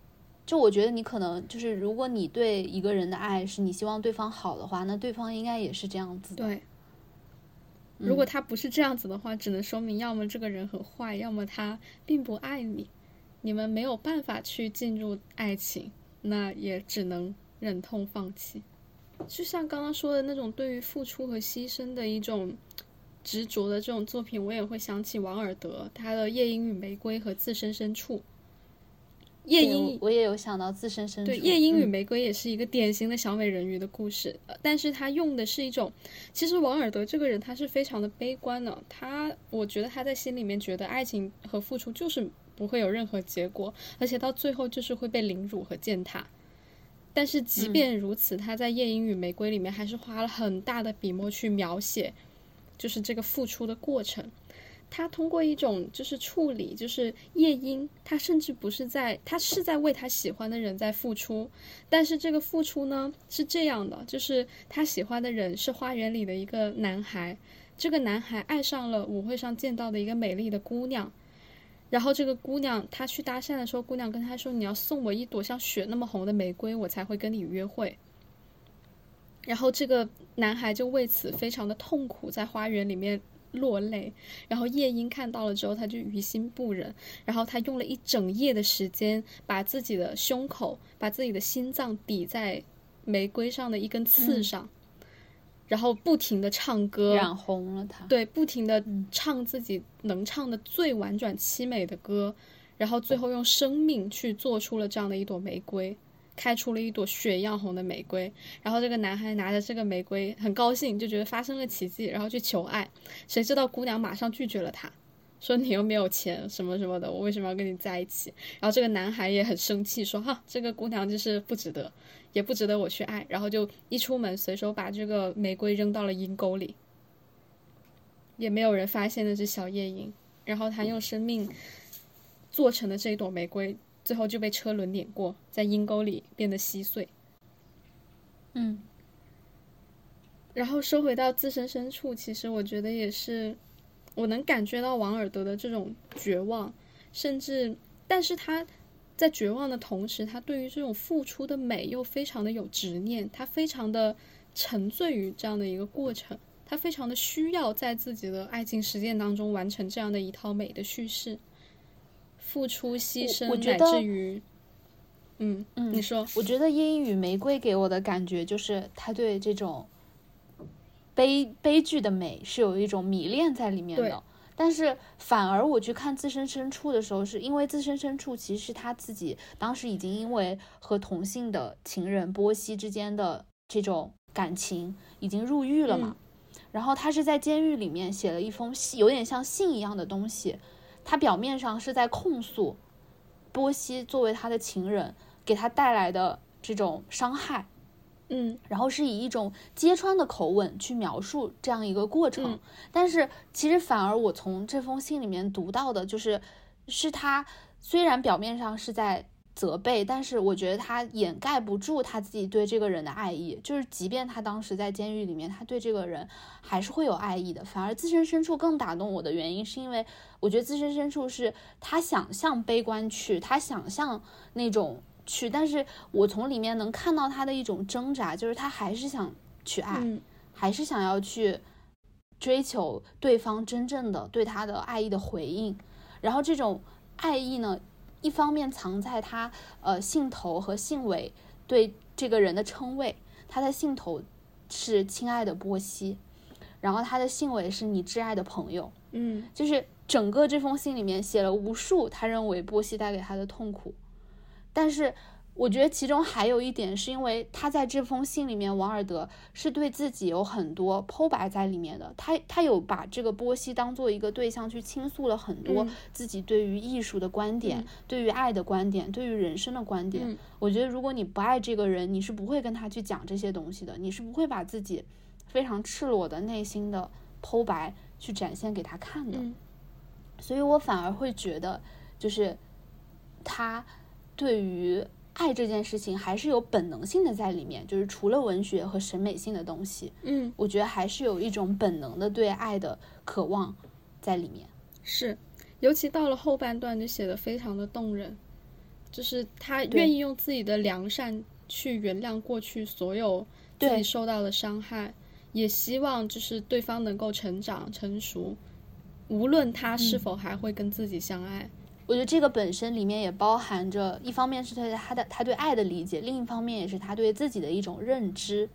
就我觉得你可能就是，如果你对一个人的爱是你希望对方好的话，那对方应该也是这样子的。对，如果他不是这样子的话，只能说明要么这个人很坏，要么他并不爱你，你们没有办法去进入爱情，那也只能忍痛放弃。就像刚刚说的那种对于付出和牺牲的一种执着的这种作品，我也会想起王尔德他的《夜莺与玫瑰》和《自身深处》。夜莺我我也有想到自身深处。对，《夜莺与嗯玫瑰》也是一个典型的小美人鱼的故事，呃但是他用的是一种，其实王尔德这个人他是非常的悲观的，他我觉得他在心里面觉得爱情和付出就是不会有任何结果，而且到最后就是会被凌辱和践踏。但是即便如此，他在《夜莺与玫瑰》里面还是花了很大的笔墨去描写，就是这个付出的过程。他通过一种就是处理，就是夜莺，他甚至不是在，他是在为他喜欢的人在付出，但是这个付出呢是这样的，就是他喜欢的人是花园里的一个男孩，这个男孩爱上了舞会上见到的一个美丽的姑娘，然后这个姑娘她去搭讪的时候，姑娘跟他说：“你要送我一朵像雪那么红的玫瑰，我才会跟你约会。”然后这个男孩就为此非常的痛苦，在花园里面落泪。然后夜莺看到了之后，他就于心不忍，然后他用了一整夜的时间，把自己的胸口、把自己的心脏抵在玫瑰上的一根刺上，然后不停的唱歌，染红了他。对，不停的唱自己能唱的最婉转凄美的歌，然后最后用生命去做出了这样的一朵玫瑰，开出了一朵血一样红的玫瑰。然后这个男孩拿着这个玫瑰很高兴，就觉得发生了奇迹，然后去求爱，谁知道姑娘马上拒绝了他。说你又没有钱什么什么的，我为什么要跟你在一起？然后这个男孩也很生气，说哈，这个姑娘就是不值得，也不值得我去爱。然后就一出门，随手把这个玫瑰扔到了阴沟里。也没有人发现那只小夜莺。然后他用生命做成的这一朵玫瑰，最后就被车轮碾过，在阴沟里变得稀碎。嗯，然后说回到自身深处，其实我觉得也是，我能感觉到王尔德的这种绝望，甚至，但是他在绝望的同时，他对于这种付出的美又非常的有执念，他非常的沉醉于这样的一个过程，他非常的需要在自己的爱情实践当中完成这样的一套美的叙事。付出、牺牲，乃至于，嗯嗯你说，我觉得《烟雨玫瑰》给我的感觉就是他对这种悲悲剧的美是有一种迷恋在里面的。但是反而我去看自身深处的时候，是因为自身深处其实是他自己当时已经因为和同性的情人波西之间的这种感情已经入狱了嘛。然后他是在监狱里面写了一封信，有点像信一样的东西。他表面上是在控诉波西作为他的情人给他带来的这种伤害，嗯然后是以一种揭穿的口吻去描述这样一个过程。嗯但是其实反而我从这封信里面读到的就是，是他虽然表面上是在责备，但是我觉得他掩盖不住他自己对这个人的爱意。就是即便他当时在监狱里面，他对这个人还是会有爱意的。反而自身深处更打动我的原因，是因为我觉得自身深处是他想向悲观去，他想象那种去，但是我从里面能看到他的一种挣扎，就是他还是想去爱，嗯还是想要去追求对方真正的对他的爱意的回应。然后这种爱意呢，一方面藏在他呃信头和信尾对这个人的称谓，他的信头是亲爱的波西，然后他的信尾是你挚爱的朋友。嗯就是整个这封信里面写了无数他认为波西带给他的痛苦，但是我觉得其中还有一点是因为他在这封信里面，王尔德是对自己有很多剖白在里面的，他他有把这个波西当做一个对象去倾诉了很多嗯。自己对于艺术的观点、嗯。对于爱的观点、对于人生的观点。嗯。我觉得如果你不爱这个人，你是不会跟他去讲这些东西的，你是不会把自己非常赤裸的内心的剖白去展现给他看的。嗯。所以我反而会觉得，就是他对于爱这件事情还是有本能性的在里面，就是除了文学和审美性的东西，嗯，我觉得还是有一种本能的对爱的渴望在里面。是，尤其到了后半段就写的非常的动人，就是他愿意用自己的良善去原谅过去所有自己受到的伤害，也希望就是对方能够成长成熟，无论他嗯是否还会跟自己相爱。我觉得这个本身里面也包含着，一方面是对他的他对爱的理解，另一方面也是他对自己的一种认知。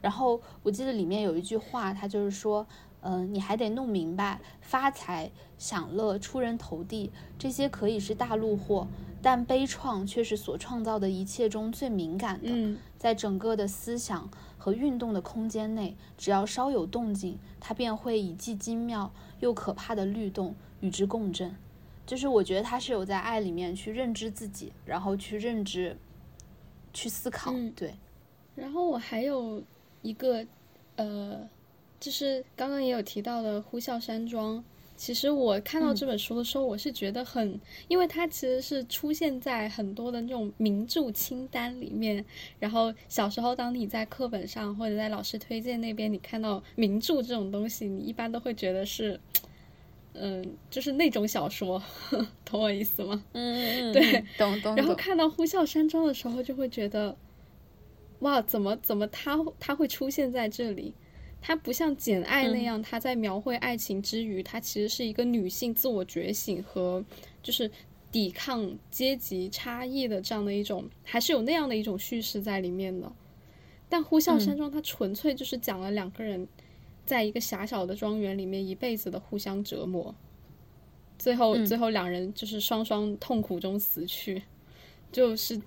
然后我记得里面有一句话，他就是说，嗯、你还得弄明白，发财、享乐、出人头地这些可以是大路货，但悲怆却是所创造的一切中最敏感的。嗯在整个的思想和运动的空间内，只要稍有动静，它便会以既精妙又可怕的律动与之共振。就是我觉得他是有在爱里面去认知自己，然后去认知、去思考。嗯对，然后我还有一个，呃，就是刚刚也有提到的《呼啸山庄》。其实我看到嗯这本书的时候，我是觉得很，因为它其实是出现在很多的那种名著清单里面。然后小时候，当你在课本上或者在老师推荐那边，你看到名著这种东西，你一般都会觉得是，嗯，就是那种小说，懂我意思吗？嗯嗯对，懂懂然后看到《呼啸山庄》的时候，就会觉得，哇，怎么怎么他他会出现在这里？他不像《简爱》那样，他在描绘爱情之余，他其实是一个女性自我觉醒和就是抵抗阶级差异的这样的一种，还是有那样的一种叙事在里面的。但《呼啸山庄》它纯粹就是讲了两个人在一个狭小的庄园里面一辈子的互相折磨，最后、嗯最后两人就是双双痛苦中死去，就是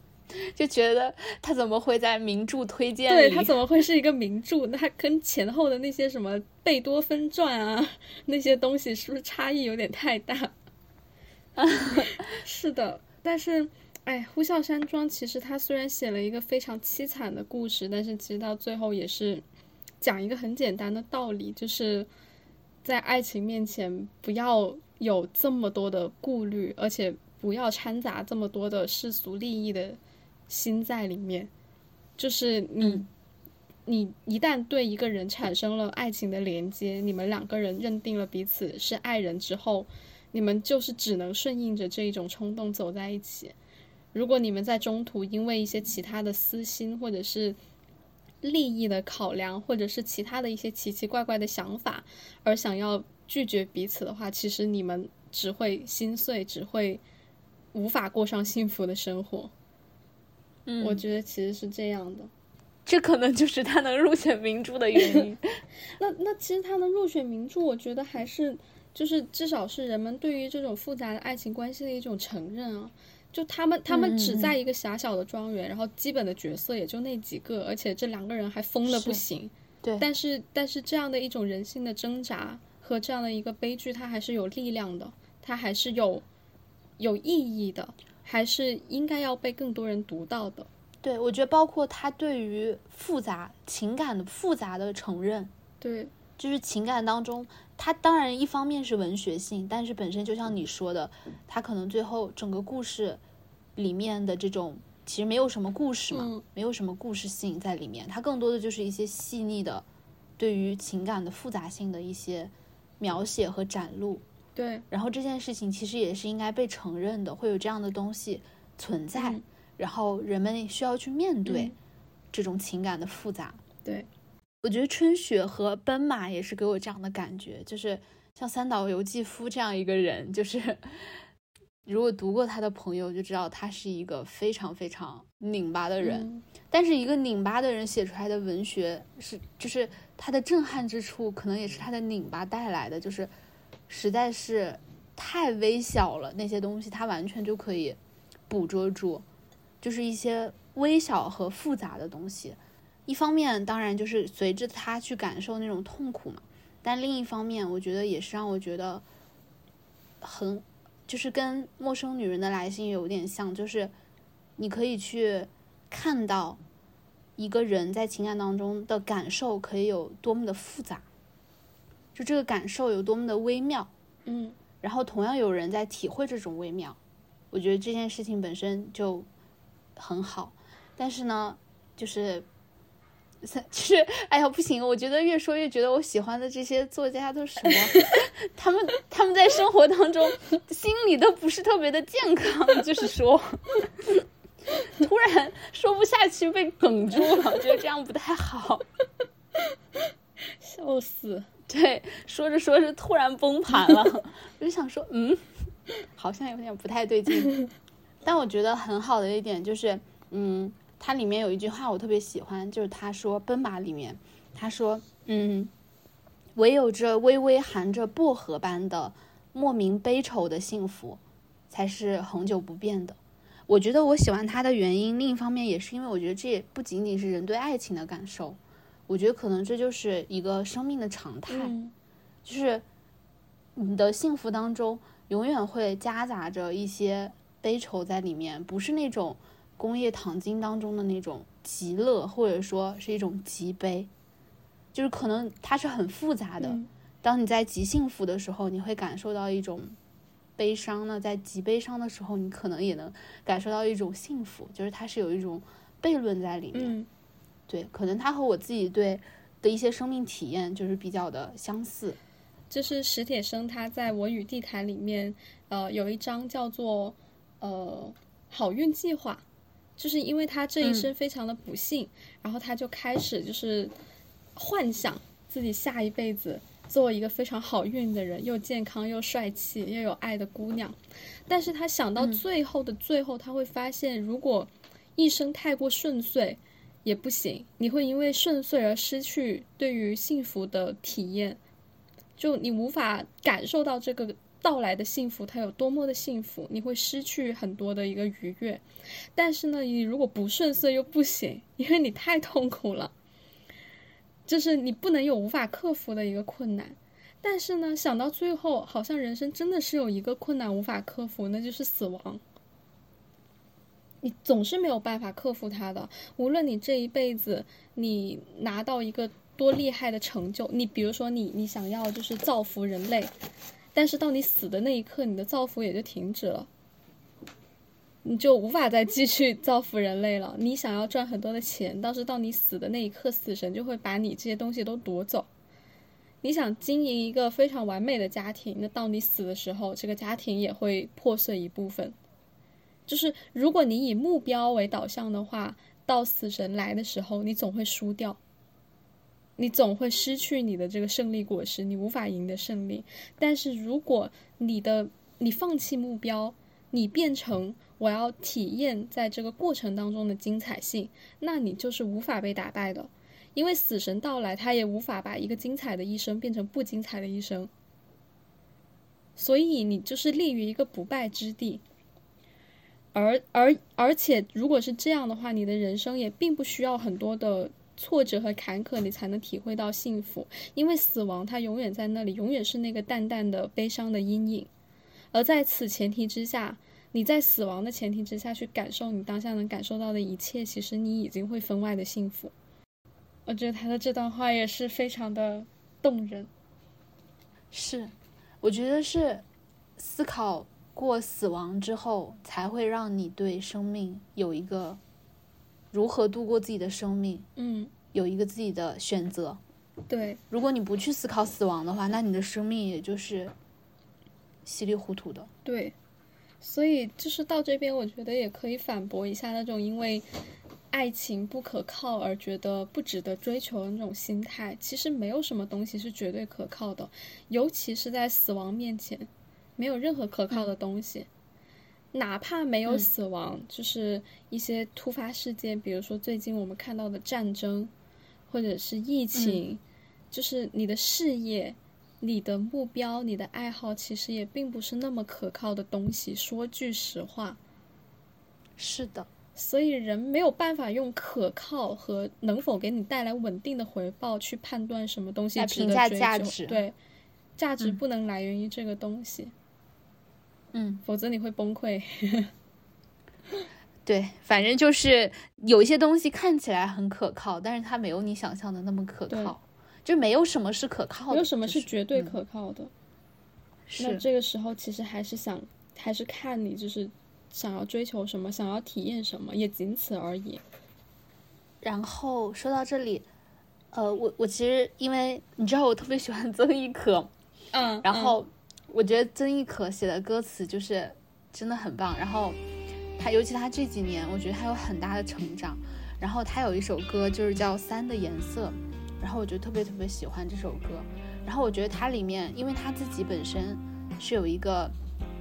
就觉得他怎么会在名著推荐里？对他怎么会是一个名著？那它跟前后的那些什么贝多芬传啊那些东西是不是差异有点太大？是的，但是哎，《呼啸山庄》其实它虽然写了一个非常凄惨的故事，但是其实到最后也是讲一个很简单的道理，就是在爱情面前不要有这么多的顾虑，而且不要掺杂这么多的世俗利益的心在里面。就是你，嗯你一旦对一个人产生了爱情的连接，你们两个人认定了彼此是爱人之后，你们就是只能顺应着这一种冲动走在一起。如果你们在中途因为一些其他的私心，或者是利益的考量，或者是其他的一些奇奇怪怪的想法，而想要拒绝彼此的话，其实你们只会心碎，只会无法过上幸福的生活。嗯我觉得其实是这样的。这可能就是他能入选名著的原因。那那其实他能入选名著，我觉得还是就是至少是人们对于这种复杂的爱情关系的一种承认啊。就他们他们只在一个狭小的庄园，然后基本的角色也就那几个，而且这两个人还疯的不行。对，但是但是这样的一种人性的挣扎和这样的一个悲剧，它还是有力量的，它还是有有意义的，还是应该要被更多人读到的。对我觉得包括他对于复杂情感的复杂的承认，对，就是情感当中，它当然一方面是文学性，但是本身就像你说的，它可能最后整个故事里面的这种其实没有什么故事嘛，嗯没有什么故事性在里面，它更多的就是一些细腻的对于情感的复杂性的一些描写和展露。对，然后这件事情其实也是应该被承认的，会有这样的东西存在，嗯然后人们需要去面对嗯这种情感的复杂。对，我觉得春雪和奔马也是给我这样的感觉，就是像三岛由纪夫这样一个人，就是如果读过他的朋友就知道他是一个非常非常拧巴的人，嗯但是一个拧巴的人写出来的文学是，就是他的震撼之处，可能也是他的拧巴带来的，就是实在是太微小了，那些东西他完全就可以捕捉住，就是一些微小和复杂的东西。一方面当然就是随着他去感受那种痛苦嘛，但另一方面，我觉得也是让我觉得很，就是跟《陌生女人的来信》有点像，就是你可以去看到一个人在情感当中的感受可以有多么的复杂，就这个感受有多么的微妙，嗯然后同样有人在体会这种微妙，我觉得这件事情本身就很好，但是呢，就是。就是，哎呀，不行！我觉得越说越觉得我喜欢的这些作家都是什么？他们他们在生活当中心理都不是特别的健康，就是说，突然说不下去被梗住了，我觉得这样不太好。笑死。对，说着说着突然崩盘了，我就想说，嗯，好像有点不太对劲。但我觉得很好的一点就是，嗯，它里面有一句话我特别喜欢，就是他说《奔马》里面，他说，嗯，唯有这微微含着薄荷般的莫名悲愁的幸福，才是恒久不变的。我觉得我喜欢他的原因，另一方面也是因为我觉得这也不仅仅是人对爱情的感受，我觉得可能这就是一个生命的常态。嗯就是你的幸福当中永远会夹杂着一些悲愁在里面，不是那种工业糖精当中的那种极乐，或者说是一种极悲，就是可能它是很复杂的。嗯当你在极幸福的时候，你会感受到一种悲伤呢；在极悲伤的时候，你可能也能感受到一种幸福，就是它是有一种悖论在里面。嗯对，可能它和我自己对的一些生命体验就是比较的相似。就是史铁生他在《我与地坛》里面，呃，有一章叫做呃好运计划，就是因为他这一生非常的不幸，然后他就开始就是幻想自己下一辈子做一个非常好运的人，又健康又帅气又有爱的姑娘。但是他想到嗯最后的最后，他会发现，如果一生太过顺遂也不行，你会因为顺遂而失去对于幸福的体验。就你无法感受到这个到来的幸福，它有多么的幸福，你会失去很多的一个愉悦。但是呢，你如果不顺遂又不行，因为你太痛苦了，就是你不能有无法克服的一个困难。但是呢，想到最后，好像人生真的是有一个困难无法克服，那就是死亡。你总是没有办法克服它的，无论你这一辈子你拿到一个多厉害的成就，你比如说你你想要就是造福人类，但是到你死的那一刻，你的造福也就停止了，你就无法再继续造福人类了。你想要赚很多的钱，但是到你死的那一刻，死神就会把你这些东西都夺走。你想经营一个非常完美的家庭，那到你死的时候，这个家庭也会破碎一部分。就是如果你以目标为导向的话，到死神来的时候，你总会输掉，你总会失去你的这个胜利果实，你无法赢得胜利。但是如果你的你放弃目标，你变成我要体验在这个过程当中的精彩性，那你就是无法被打败的，因为死神到来，他也无法把一个精彩的一生变成不精彩的一生，所以你就是立于一个不败之地。而而而且，如果是这样的话，你的人生也并不需要很多的挫折和坎坷，你才能体会到幸福。因为死亡它永远在那里，永远是那个淡淡的悲伤的阴影。而在此前提之下，你在死亡的前提之下去感受你当下能感受到的一切，其实你已经会分外的幸福。我觉得他的这段话也是非常的动人。是，我觉得是思考过死亡之后，才会让你对生命有一个如何度过自己的生命，嗯，有一个自己的选择。对，如果你不去思考死亡的话，那你的生命也就是稀里糊涂的。对，所以就是到这边，我觉得也可以反驳一下那种因为爱情不可靠而觉得不值得追求的那种心态。其实没有什么东西是绝对可靠的，尤其是在死亡面前，没有任何可靠的东西。哪怕没有嗯。死亡，就是一些突发事件，比如说最近我们看到的战争，或者是疫情，就是你的事业、你的目标、你的爱好，其实也并不是那么可靠的东西。说句实话，是的，所以人没有办法用可靠和能否给你带来稳定的回报去判断什么东西评价值得追求价值。对，价值嗯。不能来源于这个东西，嗯，否则你会崩溃。对，反正就是有一些东西看起来很可靠，但是它没有你想象的那么可靠，就没有什么是可靠的，没有什么是绝对嗯可靠的。那是这个时候其实还是想，还是看你就是想要追求什么，想要体验什么，也仅此而已。然后说到这里，呃，我我其实因为你知道我特别喜欢曾轶可，嗯，然后我觉得曾轶可写的歌词就是真的很棒，然后他尤其他这几年，我觉得他有很大的成长。然后他有一首歌就是叫《三的颜色》，然后我就特别特别喜欢这首歌。然后我觉得它里面，因为他自己本身是有一个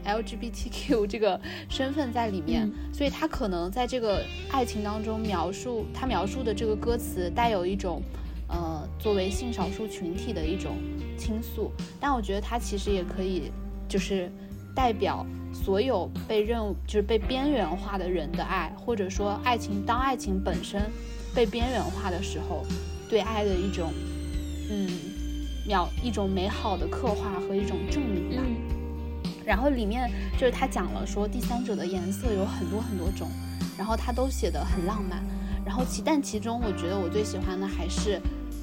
LGBTQ 这个身份在里面，所以他可能在这个爱情当中描述他描述的这个歌词带有一种呃作为性少数群体的一种倾诉，但我觉得它其实也可以就是代表所有被认就是被边缘化的人的爱，或者说爱情当爱情本身被边缘化的时候，对爱的一种嗯描一种美好的刻画和一种证明吧。嗯然后里面就是他讲了说第三者的颜色有很多很多种，然后他都写的很浪漫。然后其但其中我觉得我最喜欢的还是，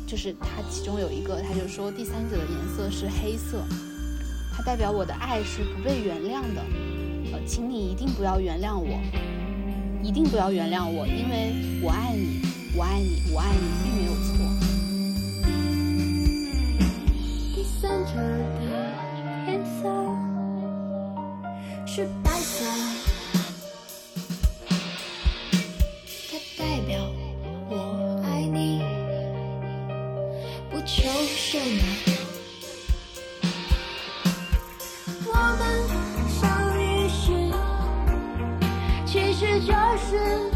就是他其中有一个，他就说第三者的颜色是黑色，它代表我的爱是不被原谅的。呃，请你一定不要原谅我，一定不要原谅我，因为我爱你，我爱你，我爱你，并没有错。第三者的颜色是求什么。我们相遇时，其实就是